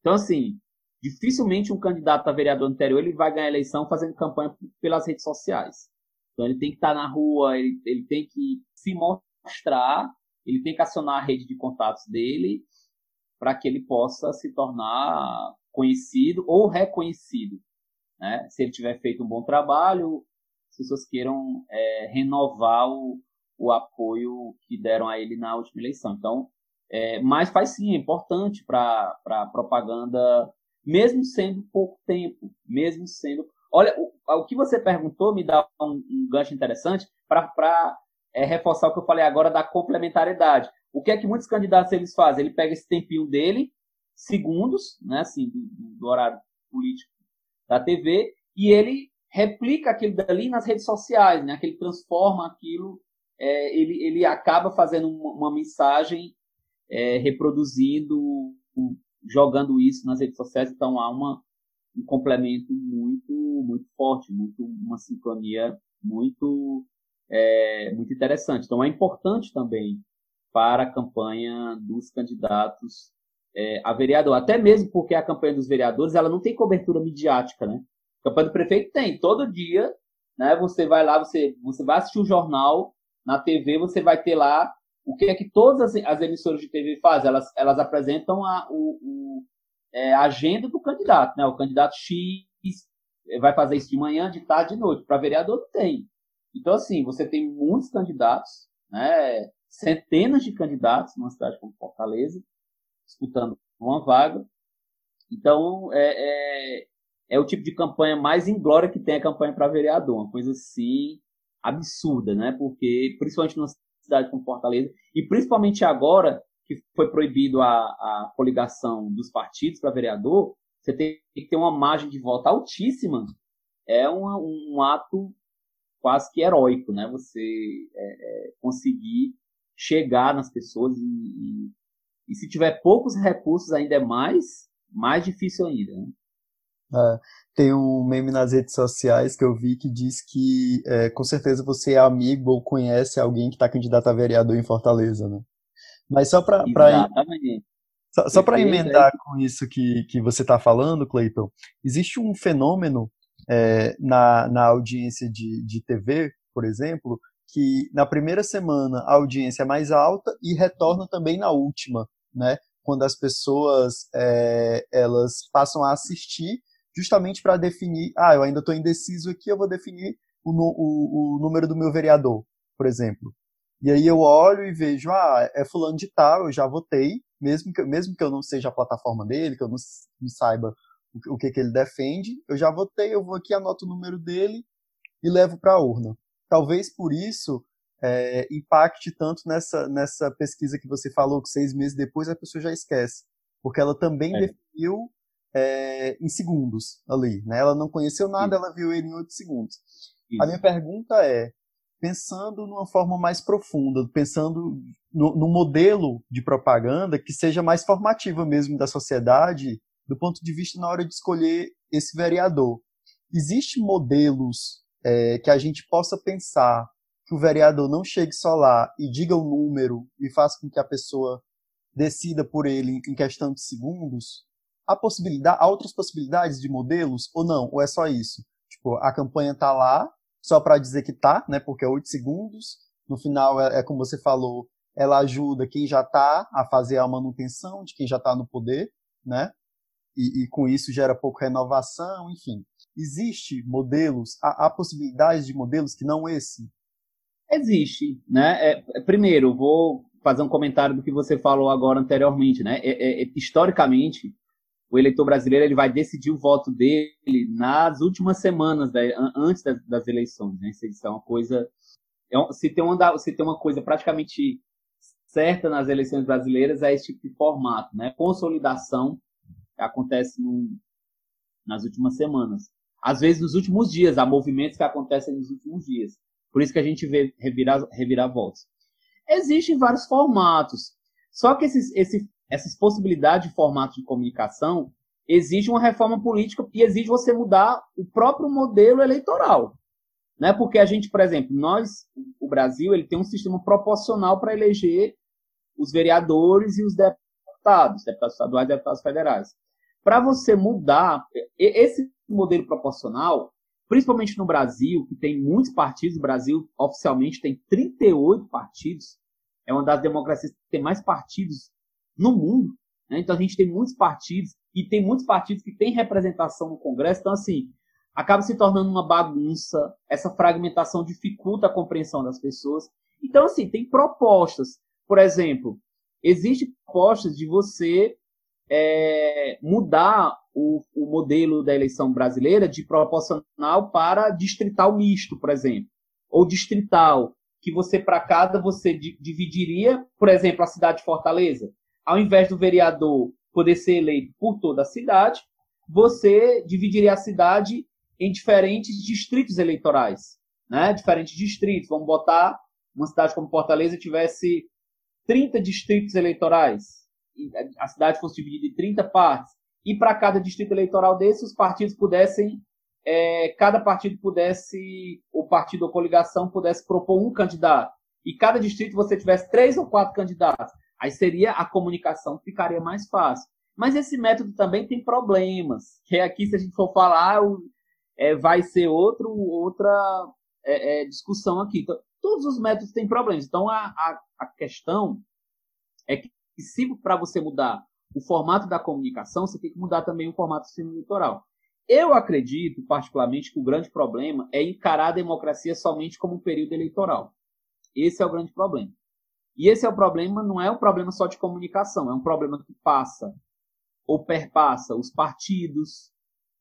Então, assim, dificilmente um candidato a vereador no interior ele vai ganhar a eleição fazendo campanha pelas redes sociais. Então, ele tem que estar na rua, ele, ele tem que se mostrar, ele tem que acionar a rede de contatos dele para que ele possa se tornar conhecido ou reconhecido. Né? Se ele tiver feito um bom trabalho, pessoas queiram é, renovar o, o apoio que deram a ele na última eleição. Então, é, mas faz sim, é importante para a propaganda, mesmo sendo pouco tempo, mesmo sendo. Olha, o, o que você perguntou me dá um, um gancho interessante para é, reforçar o que eu falei agora da complementariedade. O que é que muitos candidatos eles fazem? Ele pega esse tempinho dele, segundos, né, assim, do, do horário político da TV, e ele replica aquilo dali nas redes sociais, né? Que ele transforma aquilo, é, ele, ele acaba fazendo uma, uma mensagem, é, reproduzindo, jogando isso nas redes sociais. Então há uma, um complemento muito, muito forte, muito uma sincronia muito, é, muito interessante. Então é importante também para a campanha dos candidatos é, a vereador, até mesmo porque a campanha dos vereadores ela não tem cobertura midiática, né? A campanha do prefeito tem, todo dia, né? Você vai lá, você, você vai assistir o jornal, na TV você vai ter lá o que é que todas as, as emissoras de TV fazem, elas, elas apresentam a, o, o é, agenda do candidato, né? O candidato X vai fazer isso de manhã, de tarde, de noite. Para vereador não tem. Então, assim, você tem muitos candidatos, né? Centenas de candidatos numa cidade como Fortaleza, disputando uma vaga. Então, é, é, é o tipo de campanha mais inglória que tem a campanha para vereador. Uma coisa assim absurda, né? Porque, principalmente numa cidade como Fortaleza, e principalmente agora que foi proibido a, a coligação dos partidos para vereador, você tem que ter uma margem de voto altíssima. É uma, um ato quase que heróico, né? Você é, é, conseguir chegar nas pessoas e, e, e, se tiver poucos recursos ainda é mais, mais difícil ainda, né? É, tem um meme nas redes sociais que eu vi que diz que é, com certeza você é amigo ou conhece alguém que está candidato a vereador em Fortaleza, né? Mas só para só, só para emendar com isso que, que você está falando, Cleiton, existe um fenômeno é, na, na audiência de, de TV, por exemplo, que na primeira semana a audiência é mais alta e retorna também na última, né? Quando as pessoas é, elas passam a assistir justamente para definir, ah, eu ainda estou indeciso aqui, eu vou definir o, o, o número do meu vereador, por exemplo. E aí eu olho e vejo, ah, é fulano de tal, eu já votei, mesmo que, mesmo que eu não seja a plataforma dele, que eu não, não saiba o, o, que, que ele defende, eu já votei, eu vou aqui, anoto o número dele e levo para a urna. Talvez por isso é, impacte tanto nessa, nessa pesquisa que você falou, que seis meses depois a pessoa já esquece. Porque ela também é. definiu é, em segundos ali. Né? Ela não conheceu nada, ela viu ele em oito segundos. Isso. A minha pergunta é, pensando numa forma mais profunda, pensando no, no, modelo de propaganda que seja mais formativa mesmo da sociedade, do ponto de vista na hora de escolher esse vereador. Existem modelos é, que a gente possa pensar que o vereador não chegue só lá e diga o número e faça com que a pessoa decida por ele em questão de segundos? Há, possibilidade, há outras possibilidades de modelos ou não? Ou é só isso? Tipo, a campanha está lá, só para dizer que tá, né? Porque é 8 segundos. No final, é, é como você falou, ela ajuda quem já está a fazer a manutenção de quem já está no poder, né? E, e, com isso gera pouco renovação, enfim. Existe modelos, há, há possibilidades de modelos que não esse? Existe, né? É, é primeiro, vou fazer um comentário do que você falou agora anteriormente, né? É, é, historicamente, o eleitor brasileiro ele vai decidir o voto dele nas últimas semanas, da, antes das, das, eleições. Né? Isso é uma coisa. É, se, tem uma, se tem uma coisa praticamente certa nas eleições brasileiras, é esse tipo de formato. Né? Consolidação acontece no, nas últimas semanas. Às vezes nos últimos dias, há movimentos que acontecem nos últimos dias. Por isso que a gente vê revirar, revirar votos. Existem vários formatos. Só que esse, esse essas possibilidades de formato de comunicação, exige uma reforma política e exige você mudar o próprio modelo eleitoral. Né? Porque a gente, por exemplo, nós, o Brasil, ele tem um sistema proporcional para eleger os vereadores e os deputados, deputados estaduais e deputados federais. Para você mudar esse modelo proporcional, principalmente no Brasil, que tem muitos partidos, o Brasil oficialmente tem 38 partidos, é uma das democracias que tem mais partidos no mundo. Né? Então a gente tem muitos partidos e tem muitos partidos que têm representação no Congresso. Então, assim, acaba se tornando uma bagunça. Essa fragmentação dificulta a compreensão das pessoas. Então, assim, tem propostas. Por exemplo, existem propostas de você é, mudar o, o, modelo da eleição brasileira de proporcional para distrital misto, por exemplo, ou distrital, que você para cada você dividiria, por exemplo, a cidade de Fortaleza ao invés do vereador poder ser eleito por toda a cidade, você dividiria a cidade em diferentes distritos eleitorais, né? Diferentes distritos. Vamos botar uma cidade como Fortaleza tivesse 30 distritos eleitorais, a cidade fosse dividida em 30 partes, e para cada distrito eleitoral desse, os partidos pudessem, é, cada partido pudesse, o partido ou coligação pudesse propor um candidato, e cada distrito você tivesse três ou quatro candidatos. Aí seria a comunicação ficaria mais fácil. Mas esse método também tem problemas, que é aqui, se a gente for falar, é, vai ser outro, outra é, é, discussão aqui. Então, todos os métodos têm problemas. Então, a, a, a questão é que, se para você mudar o formato da comunicação, você tem que mudar também o formato do sistema eleitoral. Eu acredito, particularmente, que o grande problema é encarar a democracia somente como um período eleitoral. Esse é o grande problema. E esse é o problema, não é um problema só de comunicação, é um problema que passa ou perpassa os partidos,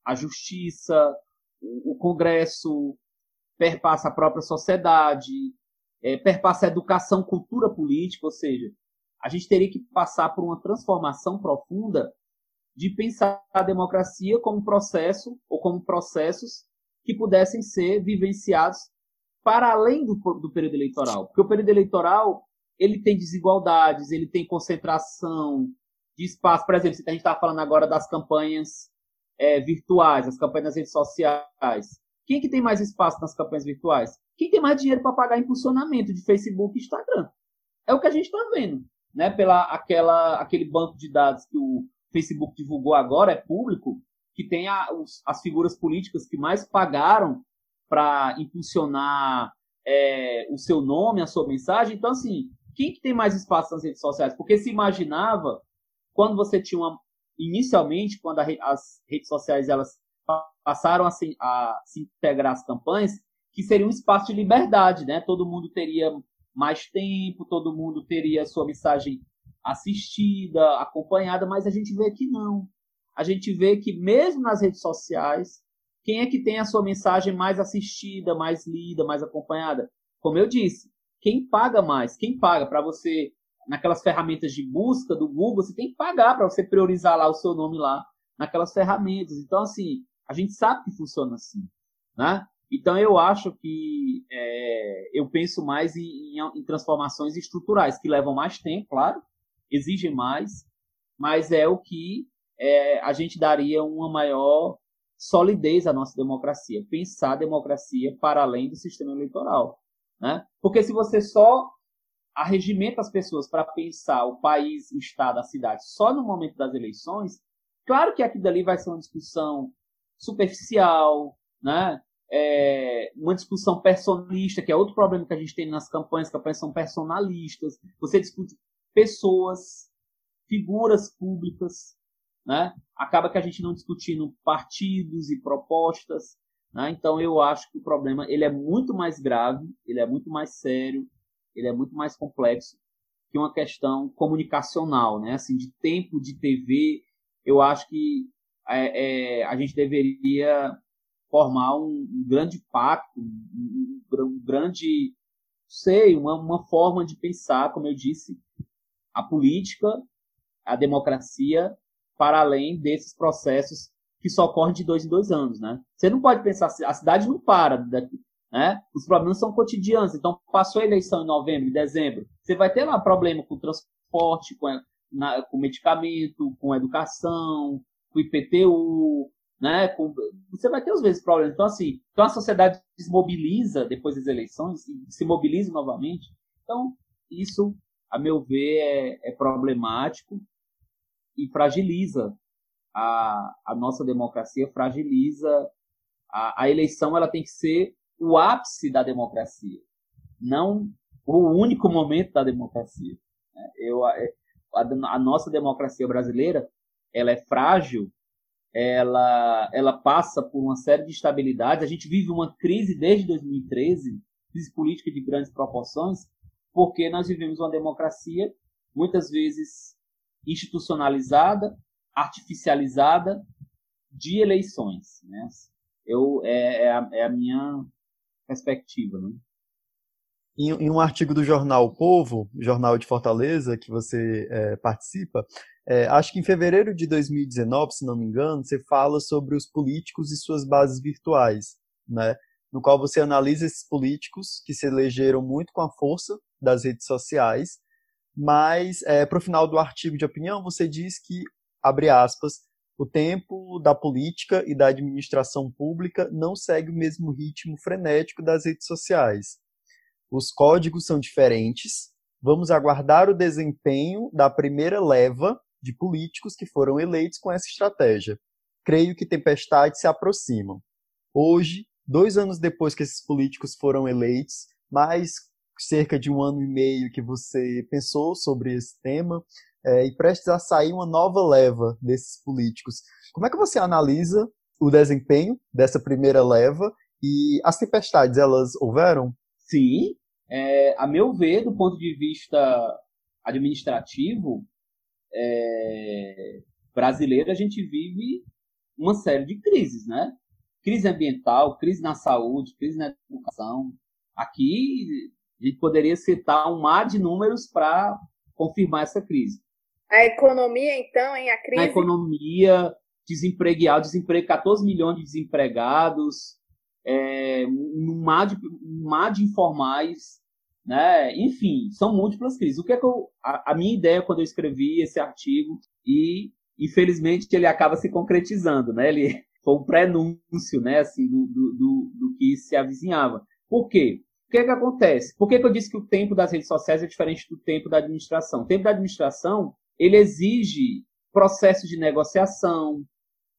a justiça, o, Congresso, perpassa a própria sociedade, é, perpassa a educação, cultura política, ou seja, a gente teria que passar por uma transformação profunda de pensar a democracia como processo ou como processos que pudessem ser vivenciados para além do, do período eleitoral. Porque o período eleitoral ele tem desigualdades, ele tem concentração de espaço. Por exemplo, a gente está falando agora das campanhas é, virtuais, as campanhas nas redes sociais. Quem que tem mais espaço nas campanhas virtuais? Quem tem mais dinheiro para pagar impulsionamento de Facebook e Instagram? É o que a gente está vendo, né? Pela aquela, aquele banco de dados que o Facebook divulgou agora, é público, que tem a, os, as figuras políticas que mais pagaram para impulsionar é, o seu nome, a sua mensagem. Então, assim, quem que tem mais espaço nas redes sociais? Porque se imaginava, quando você tinha uma. Inicialmente, quando as redes sociais elas passaram a se, a se integrar às campanhas, que seria um espaço de liberdade, né? Todo mundo teria mais tempo, todo mundo teria sua mensagem assistida, acompanhada, mas a gente vê que não. A gente vê que mesmo nas redes sociais, quem é que tem a sua mensagem mais assistida, mais lida, mais acompanhada? Como eu disse, quem paga mais? Quem paga para você naquelas ferramentas de busca do Google, você tem que pagar para você priorizar lá o seu nome lá naquelas ferramentas. Então assim, a gente sabe que funciona assim, né? Então eu acho que é, eu penso mais em, em, transformações estruturais que levam mais tempo, claro, exigem mais, mas é o que é, a gente daria uma maior solidez à nossa democracia, pensar a democracia para além do sistema eleitoral. Né? Porque se você só arregimenta as pessoas para pensar o país, o Estado, a cidade só no momento das eleições, claro que aquilo dali vai ser uma discussão superficial, né? É, uma discussão personalista, que é outro problema que a gente tem nas campanhas, campanhas são personalistas. Você discute pessoas, figuras públicas, né? Acaba que a gente não discutindo partidos e propostas, né? Então eu acho que o problema ele é muito mais grave, ele é muito mais sério, ele é muito mais complexo que uma questão comunicacional, né? Assim de tempo de TV, eu acho que é, é, a gente deveria formar um, um grande pacto, um, um, grande, sei, uma, uma forma de pensar, como eu disse, a política, a democracia, para além desses processos que só ocorrem de dois em dois anos, né? Você não pode pensar, a cidade não para, né? Os problemas são cotidianos. Então, passou a eleição em novembro, em dezembro, você vai ter lá problema com transporte, com, na, com medicamento, com educação, com IPTU, né? Com, você vai ter às vezes problemas. Então, assim, então a sociedade desmobiliza depois das eleições e se mobiliza novamente. Então, isso a meu ver, é, é problemático e fragiliza a, a nossa democracia, fragiliza a, a eleição. Ela tem que ser o ápice da democracia, não o único momento da democracia. Né? Eu, a, a nossa democracia brasileira ela é frágil, ela, ela passa por uma série de instabilidades. A gente vive uma crise desde 2013, crise política de grandes proporções, porque nós vivemos uma democracia muitas vezes institucionalizada, artificializada de eleições. Né? Eu, é, é, a, é a minha perspectiva. Né? Em, em, um artigo do jornal o Povo, jornal de Fortaleza, que você é, participa, é, acho que em fevereiro de 2019, se não me engano, você fala sobre os políticos e suas bases virtuais, né? no qual você analisa esses políticos que se elegeram muito com a força das redes sociais, mas é, para o final do artigo de opinião você diz que, abre aspas, o tempo da política e da administração pública não segue o mesmo ritmo frenético das redes sociais. Os códigos são diferentes, vamos aguardar o desempenho da primeira leva de políticos que foram eleitos com essa estratégia. Creio que tempestades se aproximam. Hoje, dois anos depois que esses políticos foram eleitos, mais cerca de um ano e meio que você pensou sobre esse tema, é, e prestes a sair uma nova leva desses políticos. Como é que você analisa o desempenho dessa primeira leva e as tempestades, elas houveram? Sim. É, a meu ver, do ponto de vista administrativo, é, brasileiro, a gente vive uma série de crises, né? Crise ambiental, crise na saúde, crise na educação. Aqui, a gente poderia citar um mar de números para confirmar essa crise. A economia, então, em a crise? A economia, desemprego, desemprego, 14 milhões de desempregados, é, um, mar de, um mar de informais, né? Enfim, são múltiplas crises. O que é que eu, a, a, minha ideia quando eu escrevi esse artigo e infelizmente ele acaba se concretizando, né? Ele foi um prenúncio, né? Assim, do, do, do, do que se avizinhava. Por quê? O que é que acontece? Por que, que eu disse que o tempo das redes sociais é diferente do tempo da administração? O tempo da administração ele exige processo de negociação,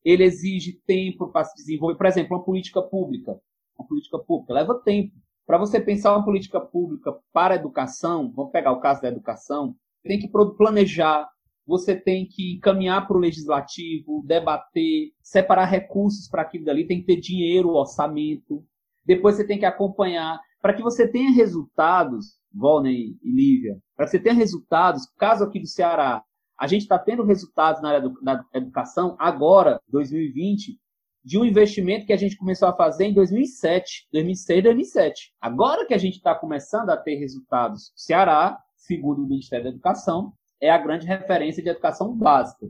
ele exige tempo para se desenvolver. Por exemplo, uma política pública. Uma política pública leva tempo. Para você pensar uma política pública para a educação, vamos pegar o caso da educação, tem que planejar, você tem que caminhar para o legislativo, debater, separar recursos para aquilo dali, tem que ter dinheiro, orçamento. Depois você tem que acompanhar. Para que você tenha resultados, Volney e Lívia, para que você tenha resultados, caso aqui do Ceará, a gente está tendo resultados na área da educação agora, 2020, de um investimento que a gente começou a fazer em 2007, 2006, 2007. Agora que a gente está começando a ter resultados, Ceará, segundo o Ministério da Educação, é a grande referência de educação básica.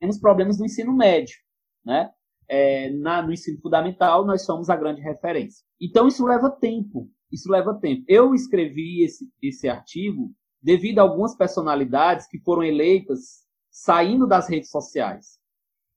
Temos problemas no ensino médio, né? É, na, no ensino fundamental, nós somos a grande referência. Então, isso leva tempo. Isso leva tempo. Eu escrevi esse, esse artigo devido a algumas personalidades que foram eleitas saindo das redes sociais.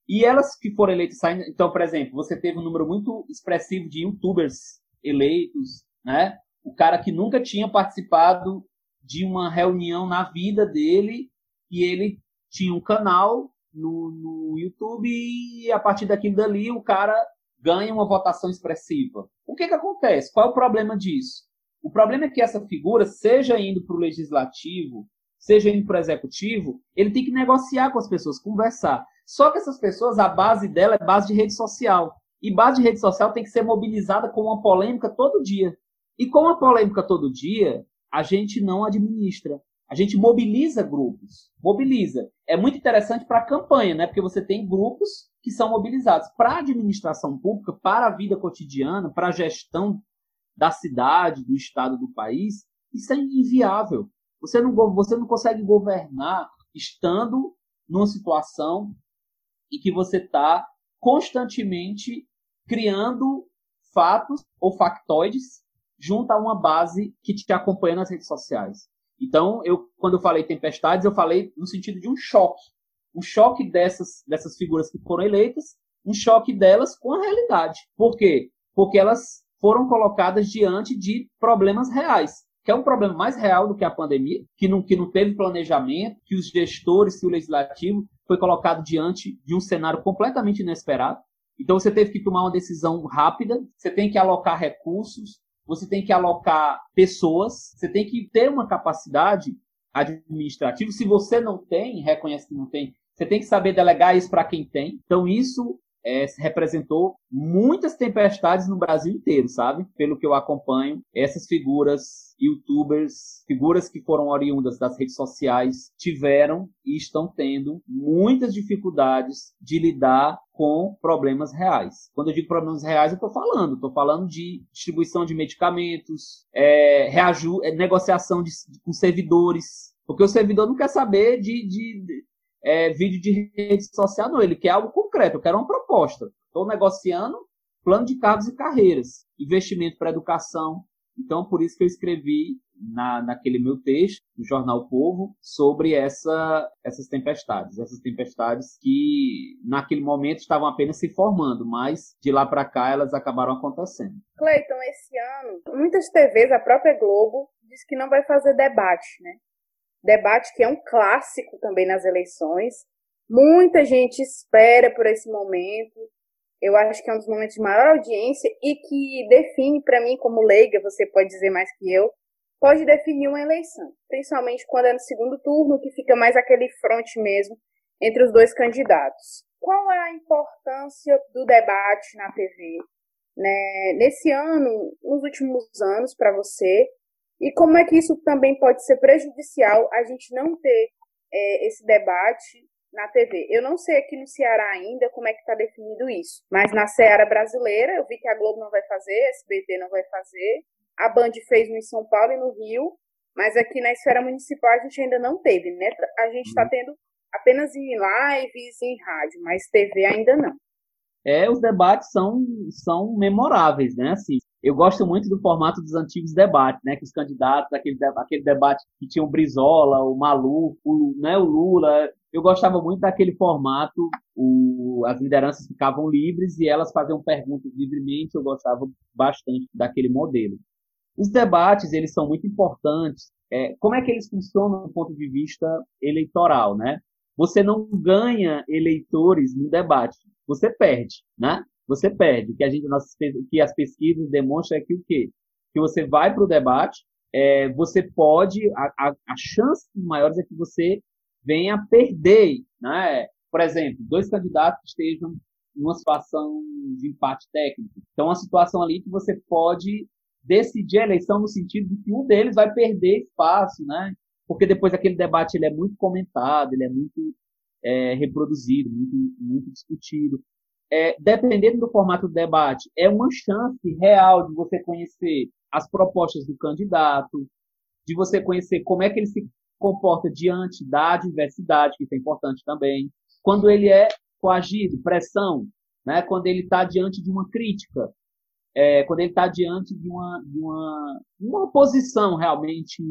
E elas que foram eleitas saindo. Então, por exemplo, você teve um número muito expressivo de youtubers eleitos, né? O cara que nunca tinha participado de uma reunião na vida dele e ele tinha um canal no, no YouTube e a partir daquilo dali o cara ganha uma votação expressiva. O que, que acontece? Qual é o problema disso? O problema é que essa figura, seja indo para o legislativo, seja indo para o executivo, ele tem que negociar com as pessoas, conversar. Só que essas pessoas, a base dela é base de rede social. E base de rede social tem que ser mobilizada com uma polêmica todo dia. E com a polêmica todo dia, a gente não administra. A gente mobiliza grupos. Mobiliza. É muito interessante para a campanha, né? Porque você tem grupos que são mobilizados para a administração pública, para a vida cotidiana, para a gestão da cidade, do estado, do país, isso é inviável. Você não, você não consegue governar estando numa situação em que você está constantemente criando fatos ou factoides junto a uma base que te acompanha nas redes sociais. Então, eu, quando eu falei tempestades, eu falei no sentido de um choque. Um choque dessas, dessas figuras que foram eleitas, um choque delas com a realidade. Por quê? Porque elas foram colocadas diante de problemas reais, que é um problema mais real do que a pandemia, que não, que não teve planejamento, que os gestores, que o legislativo foi colocado diante de um cenário completamente inesperado. Então você teve que tomar uma decisão rápida, você tem que alocar recursos, você tem que alocar pessoas, você tem que ter uma capacidade administrativa. Se você não tem, reconhece que não tem, você tem que saber delegar isso para quem tem. Então isso é, representou muitas tempestades no Brasil inteiro, sabe? Pelo que eu acompanho, essas figuras, youtubers, figuras que foram oriundas das redes sociais, tiveram e estão tendo muitas dificuldades de lidar com problemas reais. Quando eu digo problemas reais, eu estou falando, estou falando de distribuição de medicamentos, é, reaju é, negociação de, de, com servidores, porque o servidor não quer saber de, de, de é, vídeo de rede social, não. Ele quer algo concreto, eu quero uma proposta. Estou negociando plano de cargos e carreiras, investimento para educação. Então, por isso que eu escrevi na, naquele meu texto, no Jornal Povo, sobre essa, essas tempestades. Essas tempestades que, naquele momento, estavam apenas se formando, mas de lá para cá elas acabaram acontecendo. Cleiton, esse ano, muitas TVs, a própria Globo, diz que não vai fazer debate, né? Debate que é um clássico também nas eleições. Muita gente espera por esse momento. Eu acho que é um dos momentos de maior audiência e que define para mim como leiga, você pode dizer mais que eu, pode definir uma eleição, principalmente quando é no segundo turno, que fica mais aquele fronte mesmo entre os dois candidatos. Qual é a importância do debate na TV? Né, nesse ano, nos últimos anos, para você, e como é que isso também pode ser prejudicial a gente não ter é, esse debate na TV. Eu não sei aqui no Ceará ainda como é que está definido isso, mas na Ceará brasileira, eu vi que a Globo não vai fazer, a SBT não vai fazer, a Band fez no em São Paulo e no Rio, mas aqui na esfera municipal a gente ainda não teve, né? A gente está uhum. tendo apenas em lives, em rádio, mas TV ainda não. É, os debates são, são memoráveis, né? Assim, eu gosto muito do formato dos antigos debates, né? Que os candidatos, aquele, aquele debate que tinha o Brizola, o Malu, o, né, o Lula. Eu gostava muito daquele formato, o, as lideranças ficavam livres e elas faziam perguntas livremente. Eu gostava bastante daquele modelo. Os debates, eles são muito importantes. É, como é que eles funcionam do ponto de vista eleitoral, né? Você não ganha eleitores no debate, você perde, né? Você perde. O que a gente, nossas, que as pesquisas demonstram é que o quê? Que você vai para o debate, é, você pode, a, a, a chance maior é que você venha perder, né? Por exemplo, dois candidatos que estejam numa situação de empate técnico. Então, uma situação ali que você pode decidir a eleição no sentido de que um deles vai perder espaço, né? Porque depois aquele debate ele é muito comentado, ele é muito é, reproduzido, muito, muito discutido. É, dependendo do formato do debate, é uma chance real de você conhecer as propostas do candidato, de você conhecer como é que ele se comporta diante da diversidade, que é importante também. Quando ele é coagido, pressão, né? quando ele está diante de uma crítica, é, quando ele está diante de uma, de uma, uma posição realmente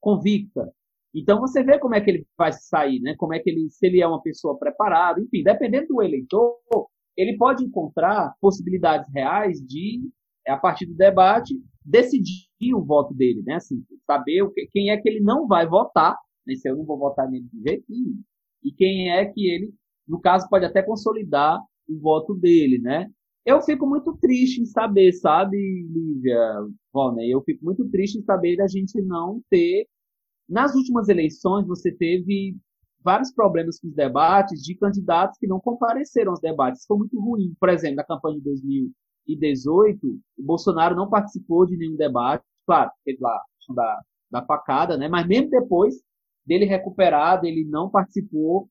convicta. Então você vê como é que ele vai sair, né? Como é que ele, se ele é uma pessoa preparada, enfim, dependendo do eleitor, ele pode encontrar possibilidades reais de, a partir do debate, decidir o voto dele, né? Assim, saber quem é que ele não vai votar, né? se eu não vou votar nele de jeito nenhum, e quem é que ele, no caso, pode até consolidar o voto dele, né? Eu fico muito triste em saber, sabe, Lívia, Rony? Eu fico muito triste em saber da gente não ter. Nas últimas eleições, você teve vários problemas com os debates de candidatos que não compareceram aos debates. Foi muito ruim. Por exemplo, na campanha de 2018, o Bolsonaro não participou de nenhum debate. Claro, teve lá da, da facada, né? Mas mesmo depois dele recuperado, ele não participou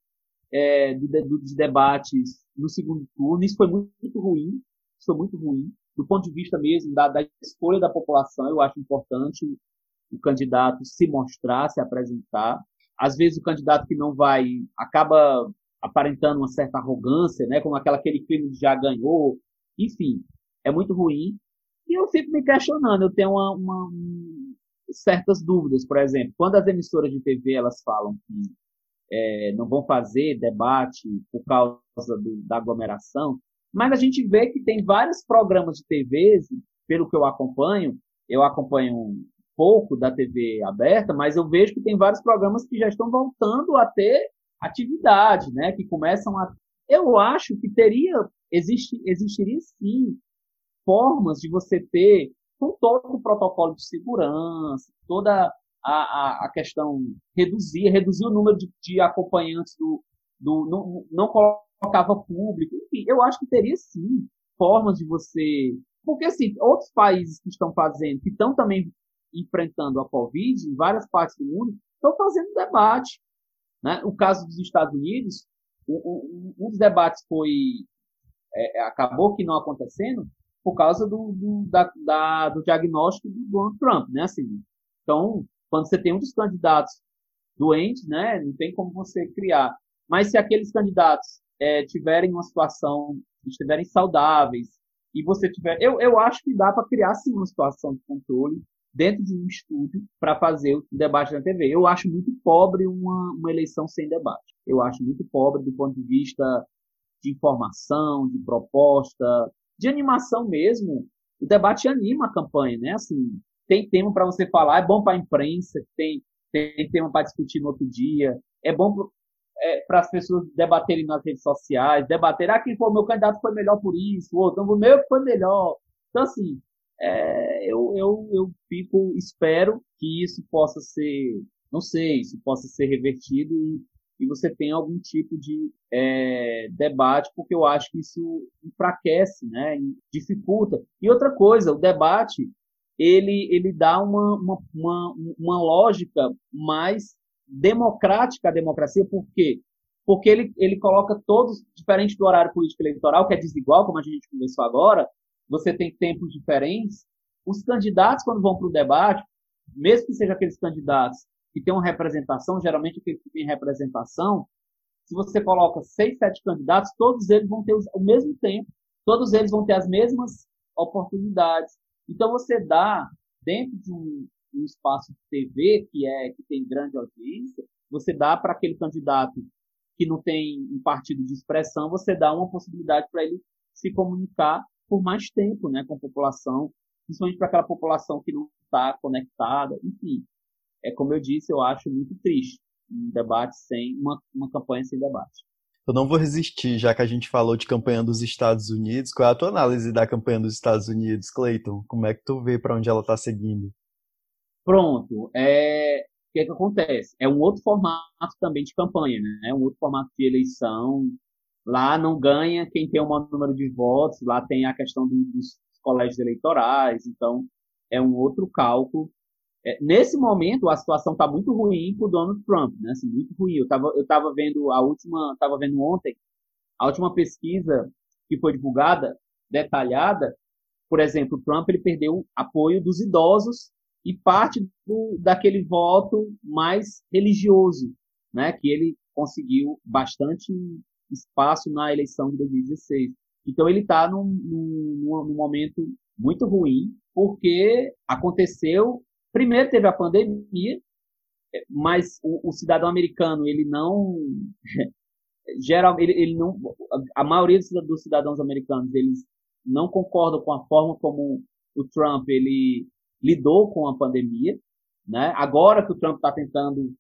é, dos debates no segundo turno. Isso foi muito, muito, ruim. Isso foi muito ruim. Do ponto de vista mesmo da, da escolha da população, eu acho importante o candidato se mostrar, se apresentar. Às vezes o candidato que não vai acaba aparentando uma certa arrogância, né? Como aquela aquele crime já ganhou. Enfim, é muito ruim. E eu fico me questionando. Eu tenho uma, uma, certas dúvidas, por exemplo, quando as emissoras de TV elas falam que é, não vão fazer debate por causa do, da aglomeração, mas a gente vê que tem vários programas de TV, pelo que eu acompanho, eu acompanho pouco da TV aberta, mas eu vejo que tem vários programas que já estão voltando a ter atividade, né? Que começam a. Eu acho que teria, existe, existiria sim formas de você ter com todo o protocolo de segurança, toda a, a, a questão reduzir, reduzir o número de, de acompanhantes do, do não, não colocava público, enfim, eu acho que teria sim formas de você, porque assim, outros países que estão fazendo, que estão também enfrentando a Covid em várias partes do mundo, estão fazendo debate, né? O caso dos Estados Unidos, um, um dos debates foi é, acabou que não acontecendo por causa do, do, da, da, do diagnóstico do Donald Trump, né? Assim, então, quando você tem um dos candidatos doentes, né, não tem como você criar. Mas se aqueles candidatos é, tiverem uma situação, estiverem saudáveis, e você tiver. Eu, eu acho que dá para criar sim uma situação de controle dentro de um estúdio para fazer o debate na TV. Eu acho muito pobre uma, uma eleição sem debate. Eu acho muito pobre do ponto de vista de informação, de proposta, de animação mesmo. O debate anima a campanha, né? Assim, tem tema para você falar, é bom para a imprensa, tem tem tema para discutir no outro dia. É bom é, para as pessoas debaterem nas redes sociais, debater, ah, quem foi meu candidato foi melhor por isso, o outro, o meu foi melhor. Então, assim, é, eu, eu, eu fico, espero que isso possa ser, não sei, isso possa ser revertido e, e você tenha algum tipo de é, debate, porque eu acho que isso enfraquece, né, dificulta. E outra coisa, o debate, ele, ele dá uma, uma, uma, uma lógica mais democrática à democracia, por quê? Porque ele, ele coloca todos, diferente do horário político eleitoral, que é desigual, como a gente conversou agora, você tem tempos diferentes. Os candidatos, quando vão para o debate, mesmo que sejam aqueles candidatos que têm uma representação, geralmente aqueles que têm representação, se você coloca seis, sete candidatos, todos eles vão ter o mesmo tempo, todos eles vão ter as mesmas oportunidades. Então você dá, dentro de um, um espaço de TV que é que tem grande audiência, você dá para aquele candidato que não tem um partido de expressão, você dá uma possibilidade para ele se comunicar por mais tempo, né, com a população, principalmente para aquela população que não está conectada, enfim. É como eu disse, eu acho muito triste um debate sem uma, uma campanha sem debate. Eu não vou resistir, já que a gente falou de campanha dos Estados Unidos. Qual é a tua análise da campanha dos Estados Unidos, Clayton? Como é que tu vê para onde ela está seguindo? Pronto. É... O que, é que acontece? É um outro formato também de campanha, né? É um outro formato de eleição, Lá não ganha quem tem o maior número de votos, lá tem a questão dos colégios eleitorais, então é um outro cálculo. É, nesse momento, a situação está muito ruim para o Donald Trump, né? Assim, muito ruim. Eu estava eu tava vendo a última, estava vendo ontem, a última pesquisa que foi divulgada, detalhada, por exemplo, o Trump ele perdeu apoio dos idosos e parte do, daquele voto mais religioso, né? Que ele conseguiu bastante espaço na eleição de 2016. Então ele está num, num, num, momento muito ruim, porque aconteceu. Primeiro teve a pandemia, mas o, o cidadão americano ele não geral ele, ele não a maioria dos cidadãos americanos eles não concordam com a forma como o Trump ele lidou com a pandemia, né? Agora que o Trump está tentando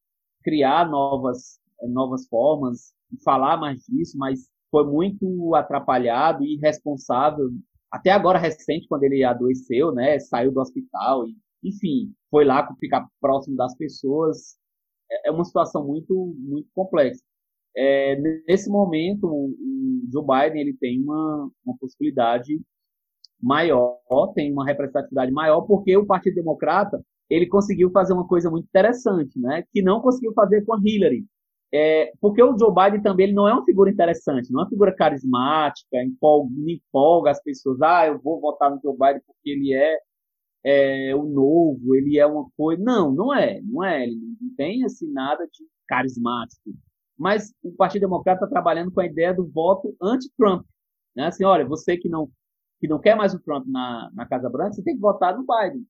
criar novas novas formas falar mais disso, mas foi muito atrapalhado e irresponsável. Até agora recente, quando ele adoeceu, né, saiu do hospital e, enfim, foi lá ficar próximo das pessoas. É, é uma situação muito, muito complexa. É, nesse momento, o Joe Biden ele tem uma, uma possibilidade maior, tem uma representatividade maior, porque o Partido Democrata ele conseguiu fazer uma coisa muito interessante, né, que não conseguiu fazer com a Hillary. É, porque o Joe Biden também ele não é uma figura interessante, não é uma figura carismática, empolga, empolga as pessoas. Ah, eu vou votar no Joe Biden porque ele é, é o novo, ele é uma coisa. Não, não é, não é. Ele não tem assim nada de carismático. Mas o Partido Democrata está trabalhando com a ideia do voto anti-Trump. Né? Assim, olha, você que não, que não quer mais o Trump na, na Casa Branca, você tem que votar no Biden.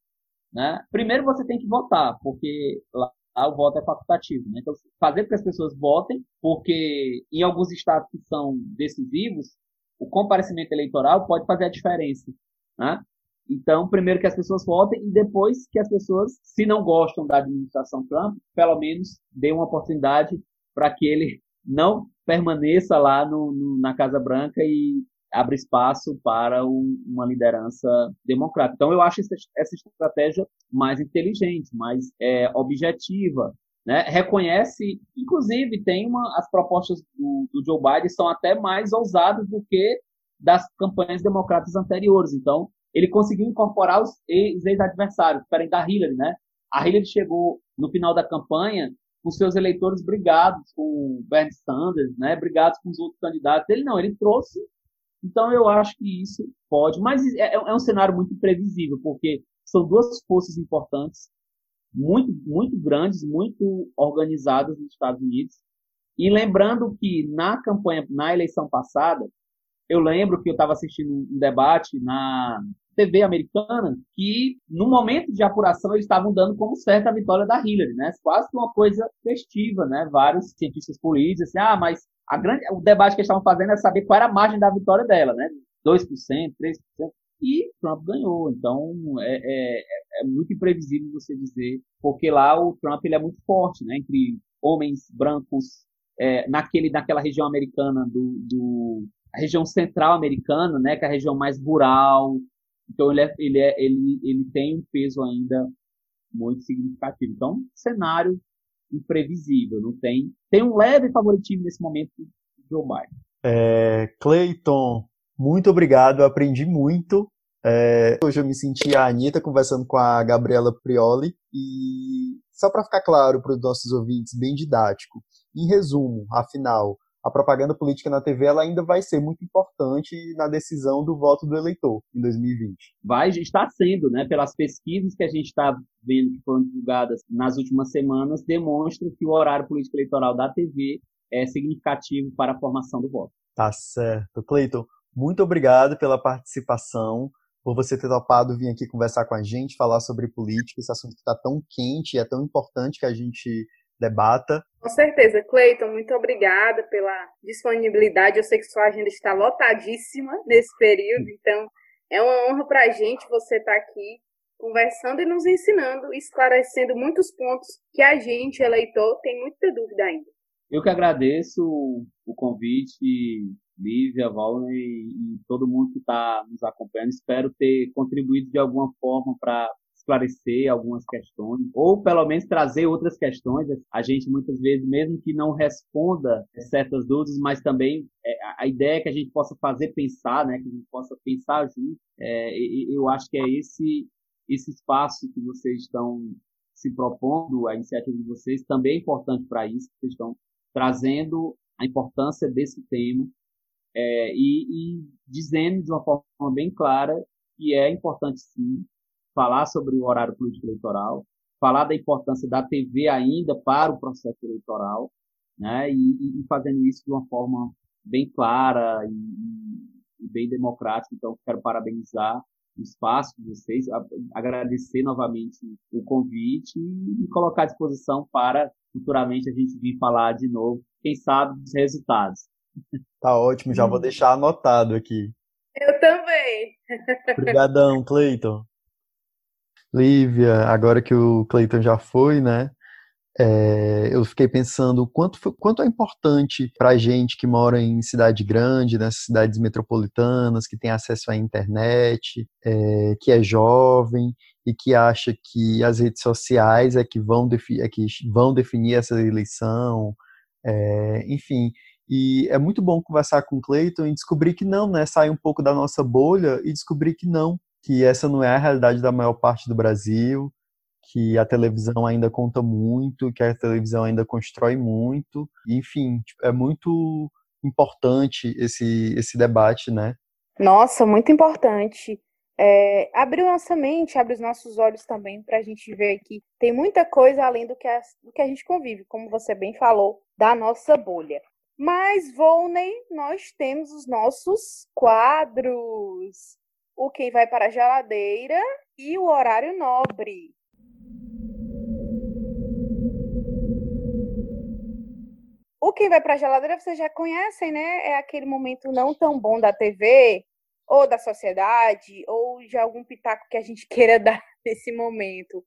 Né? Primeiro você tem que votar, porque lá ah, o voto é facultativo. Né? Então, fazer com que as pessoas votem, porque em alguns estados que são decisivos, o comparecimento eleitoral pode fazer a diferença. Né? Então, primeiro que as pessoas votem e depois que as pessoas, se não gostam da administração Trump, pelo menos dê uma oportunidade para que ele não permaneça lá no, no, na Casa Branca e abre espaço para um, uma liderança democrática. Então, eu acho essa, essa estratégia mais inteligente, mais é, objetiva. Né? Reconhece, inclusive, tem uma, as propostas do, do Joe Biden são até mais ousadas do que das campanhas democratas anteriores. Então, ele conseguiu incorporar os ex-adversários, diferente da Hillary, né? A Hillary chegou no final da campanha com seus eleitores brigados com Bernie Sanders, né? Brigados com os outros candidatos. Ele não, ele trouxe então eu acho que isso pode, mas é, é um cenário muito imprevisível, porque são duas forças importantes, muito, muito grandes, muito organizadas nos Estados Unidos. E lembrando que na campanha, na eleição passada, eu lembro que eu estava assistindo um debate na TV americana que, no momento de apuração, eles estavam dando como certa a vitória da Hillary, né? Quase que uma coisa festiva, né? Vários cientistas políticos, assim, ah, mas a grande, o debate que eles estavam fazendo é saber qual era a margem da vitória dela, né? 2%, 3%. e Trump ganhou. Então é, é, é, muito imprevisível você dizer, porque lá o Trump ele é muito forte, né? Entre homens brancos é, naquele, naquela região americana do, do a região central americana, né? Que é a região mais rural. Então ele é, ele é, ele ele tem um peso ainda muito significativo. Então cenário imprevisível, não tem tem um leve favoritismo nesse momento do Joe Biden. É, Clayton, muito obrigado, aprendi muito. É, hoje eu me senti a Anitta conversando com a Gabriela Prioli e só para ficar claro para os nossos ouvintes, bem didático. Em resumo, afinal, a propaganda política na TV ela ainda vai ser muito importante na decisão do voto do eleitor em 2020. Vai, está sendo, né? Pelas pesquisas que a gente está vendo que foram divulgadas nas últimas semanas, demonstra que o horário político eleitoral da TV é significativo para a formação do voto. Tá certo. Cleiton, muito obrigado pela participação, por você ter topado vir aqui conversar com a gente, falar sobre política, esse assunto que está tão quente e é tão importante que a gente debata. Com certeza, Cleiton, muito obrigada pela disponibilidade. Eu sei que sua agenda está lotadíssima nesse período, então é uma honra para a gente você estar tá aqui conversando e nos ensinando, esclarecendo muitos pontos que a gente, eleitor, tem muita dúvida ainda. Eu que agradeço o convite, Lívia, Valner e, todo mundo que está nos acompanhando. Espero ter contribuído de alguma forma para esclarecer algumas questões, ou pelo menos trazer outras questões. A gente muitas vezes, mesmo que não responda certas dúvidas, mas também é, a ideia é que a gente possa fazer pensar, né, que a gente possa pensar junto. É, eu acho que é esse esse espaço que vocês estão se propondo, a iniciativa de vocês também é importante para isso. Vocês estão trazendo a importância desse tema é, e, e, dizendo de uma forma bem clara que é importante sim falar sobre o horário político eleitoral, falar da importância da TV ainda para o processo eleitoral, né, e, e fazendo isso de uma forma bem clara e, e bem democrática. Então, quero parabenizar o espaço de vocês, agradecer novamente o convite e colocar à disposição para futuramente a gente vir falar de novo, quem sabe, dos resultados. Tá ótimo, já vou hum. deixar anotado aqui. Eu também. Obrigadão, Cleiton. Lívia, agora que o Cleiton já foi, né? É, eu fiquei pensando quanto, quanto é importante para gente que mora em cidade grande, nessas cidades metropolitanas, que tem acesso à internet, é, que é jovem e que acha que as redes sociais é que vão, defi é que vão definir essa eleição, é, enfim. E é muito bom conversar com o Cleiton e descobrir que não, né? Sair um pouco da nossa bolha e descobrir que não, que essa não é a realidade da maior parte do Brasil, que a televisão ainda conta muito, que a televisão ainda constrói muito. Enfim, tipo, é muito importante esse, esse debate, né? Nossa, muito importante é, abrir nossa mente, abrir os nossos olhos também para a gente ver que tem muita coisa além do que, a, do que a gente convive, como você bem falou, da nossa bolha. Mas, Volney, nós temos os nossos quadros. O Quem Vai para a Geladeira e o Horário Nobre. O Quem Vai para a Geladeira vocês já conhecem, né? É aquele momento não tão bom da TV ou da sociedade, ou de algum pitaco que a gente queira dar nesse momento.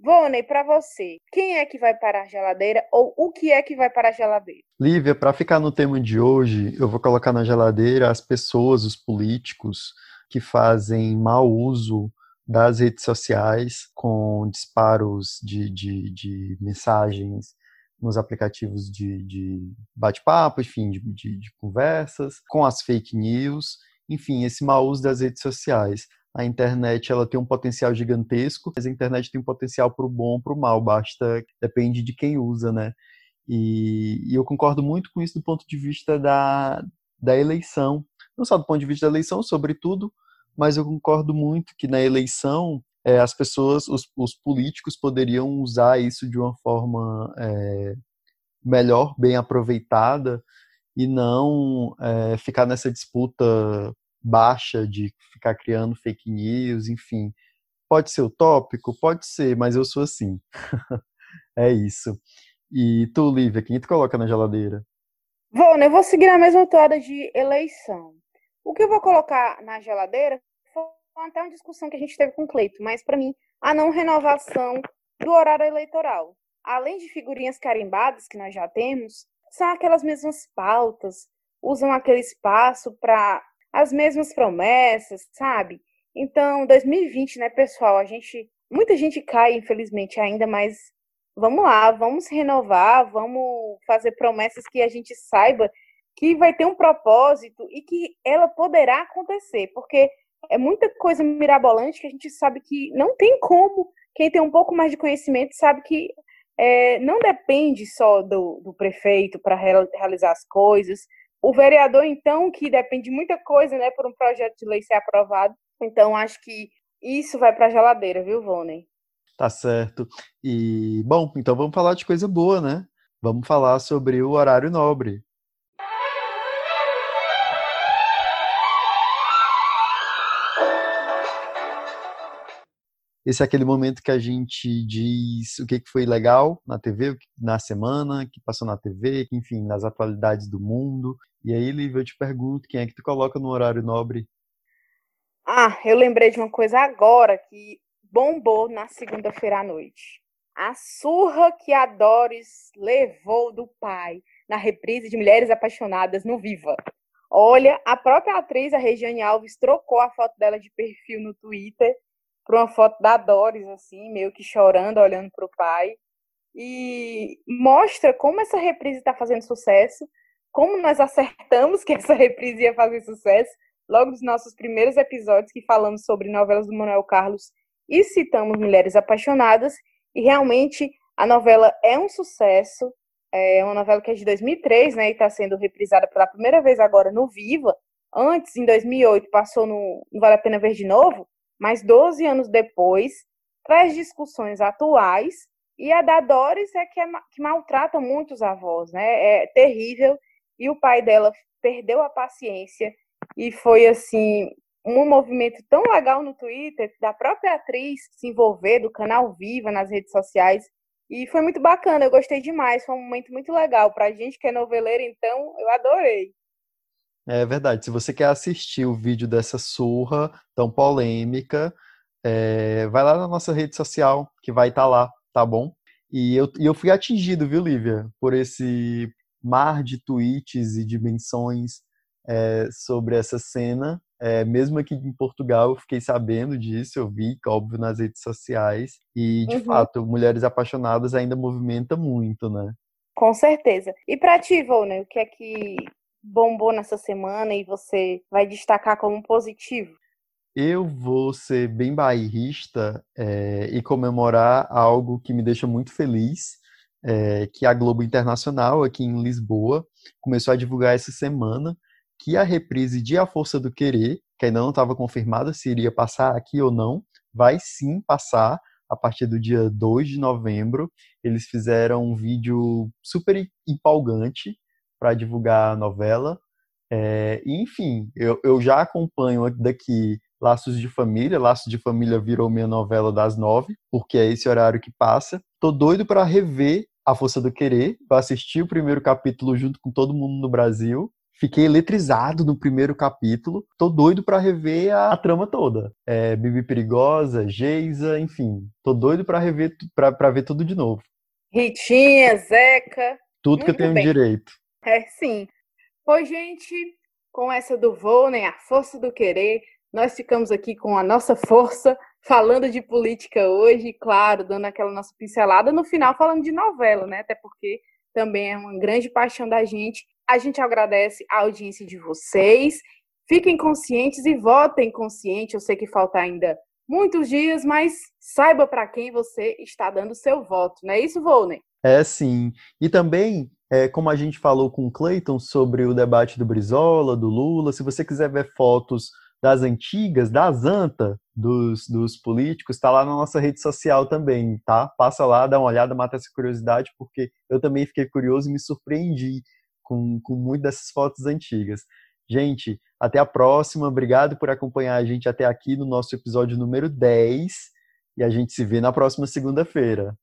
Vonei, para você, quem é que vai para a geladeira ou o que é que vai para a geladeira? Lívia, para ficar no tema de hoje, eu vou colocar na geladeira as pessoas, os políticos que fazem mau uso das redes sociais com disparos de, de, de mensagens nos aplicativos de, de bate-papo, enfim, de, de, de conversas, com as fake news enfim, esse mau uso das redes sociais. A internet ela tem um potencial gigantesco, mas a internet tem um potencial para o bom, para o mal, basta depende de quem usa, né? E, e, eu concordo muito com isso do ponto de vista da, da eleição, não só do ponto de vista da eleição, sobretudo, mas eu concordo muito que na eleição é, as pessoas, os, os, políticos poderiam usar isso de uma forma é, melhor, bem aproveitada, e não é, ficar nessa disputa baixa de ficar criando fake news, enfim. Pode ser utópico? Pode ser, mas eu sou assim. é isso. E tu, Lívia, quem tu coloca na geladeira? Vou, né? Eu vou seguir a mesma toada de eleição. O que eu vou colocar na geladeira até uma discussão que a gente teve com o Cleito, mas para mim, a não renovação do horário eleitoral. Além de figurinhas carimbadas que nós já temos, são aquelas mesmas pautas, usam aquele espaço para as mesmas promessas, sabe? Então, 2020, né, pessoal, a gente muita gente cai, infelizmente, ainda, mas vamos lá, vamos renovar, vamos fazer promessas que a gente saiba que vai ter um propósito e que ela poderá acontecer, porque é muita coisa mirabolante que a gente sabe que não tem como. Quem tem um pouco mais de conhecimento sabe que é, não depende só do, do prefeito para realizar as coisas. O vereador, então, que depende de muita coisa, né, por um projeto de lei ser aprovado. Então, acho que isso vai para a geladeira, viu, Vônei? Tá certo. E, bom, então vamos falar de coisa boa, né? Vamos falar sobre o horário nobre. Esse é aquele momento que a gente diz o que foi legal na TV, na semana, que passou na TV, enfim, nas atualidades do mundo. E aí, Lívia, eu te pergunto, quem é que tu coloca no horário nobre? Ah, eu lembrei de uma coisa agora que bombou na segunda-feira à noite. A surra que a Doris levou do pai na reprise de Mulheres Apaixonadas no Viva. Olha, a própria atriz, a Regiane Alves, trocou a foto dela de perfil no Twitter para uma foto da Doris, assim, meio que chorando, olhando para o pai. E mostra como essa reprise está fazendo sucesso, como nós acertamos que essa reprise ia fazer sucesso, logo nos nossos primeiros episódios que falamos sobre novelas do Manuel Carlos e citamos Mulheres Apaixonadas, e realmente a novela é um sucesso, é uma novela que é de 2003, né, e está sendo reprisada pela primeira vez agora no Viva, antes, em 2008, passou no Vale a Pena Ver de Novo, mas 12 anos depois, traz discussões atuais e a da Doris é que, é, que maltrata muitos avós, né? É terrível e o pai dela perdeu a paciência e foi assim um movimento tão legal no Twitter da própria atriz se envolver do canal Viva nas redes sociais e foi muito bacana, eu gostei demais, foi um momento muito legal para a gente que é noveleira, então eu adorei. É verdade. Se você quer assistir o vídeo dessa surra tão polêmica, é, vai lá na nossa rede social, que vai estar tá lá, tá bom? E eu, e eu fui atingido, viu, Lívia, por esse mar de tweets e dimensões é, sobre essa cena. É, mesmo aqui em Portugal, eu fiquei sabendo disso, eu vi, óbvio, nas redes sociais. E, de uhum. fato, Mulheres Apaixonadas ainda movimenta muito, né? Com certeza. E para ti, Volner, o que é que bombou nessa semana e você vai destacar como positivo? Eu vou ser bem bairrista é, e comemorar algo que me deixa muito feliz, é, que a Globo Internacional, aqui em Lisboa, começou a divulgar essa semana que a reprise de A Força do Querer, que ainda não estava confirmada se iria passar aqui ou não, vai sim passar a partir do dia 2 de novembro. Eles fizeram um vídeo super empolgante para divulgar a novela. É, enfim, eu, eu já acompanho daqui Laços de Família. Laços de Família virou minha novela das nove, porque é esse horário que passa. Tô doido para rever A Força do Querer. Eu assisti o primeiro capítulo junto com todo mundo no Brasil. Fiquei eletrizado no primeiro capítulo. Tô doido para rever a, a, trama toda. É, Bibi Perigosa, Geisa, enfim. Tô doido para rever para ver tudo de novo. Ritinha, Zeca. Tudo Muito que eu tenho bem. direito. É, sim. Pois, gente, com essa do voo, né, a força do querer, nós ficamos aqui com a nossa força, falando de política hoje, claro, dando aquela nossa pincelada, no final falando de novela, né, até porque também é uma grande paixão da gente. A gente agradece a audiência de vocês. Fiquem conscientes e votem consciente. Eu sei que falta ainda muitos dias, mas saiba para quem você está dando seu voto, não é isso, Volney? É sim. E também é, como a gente falou com o Clayton sobre o debate do Brizola, do Lula, se você quiser ver fotos das antigas, das anta dos, dos políticos, está lá na nossa rede social também, tá? Passa lá, dá uma olhada, mata essa curiosidade, porque eu também fiquei curioso e me surpreendi com, com muitas dessas fotos antigas. Gente, até a próxima. Obrigado por acompanhar a gente até aqui no nosso episódio número 10. E a gente se vê na próxima segunda-feira.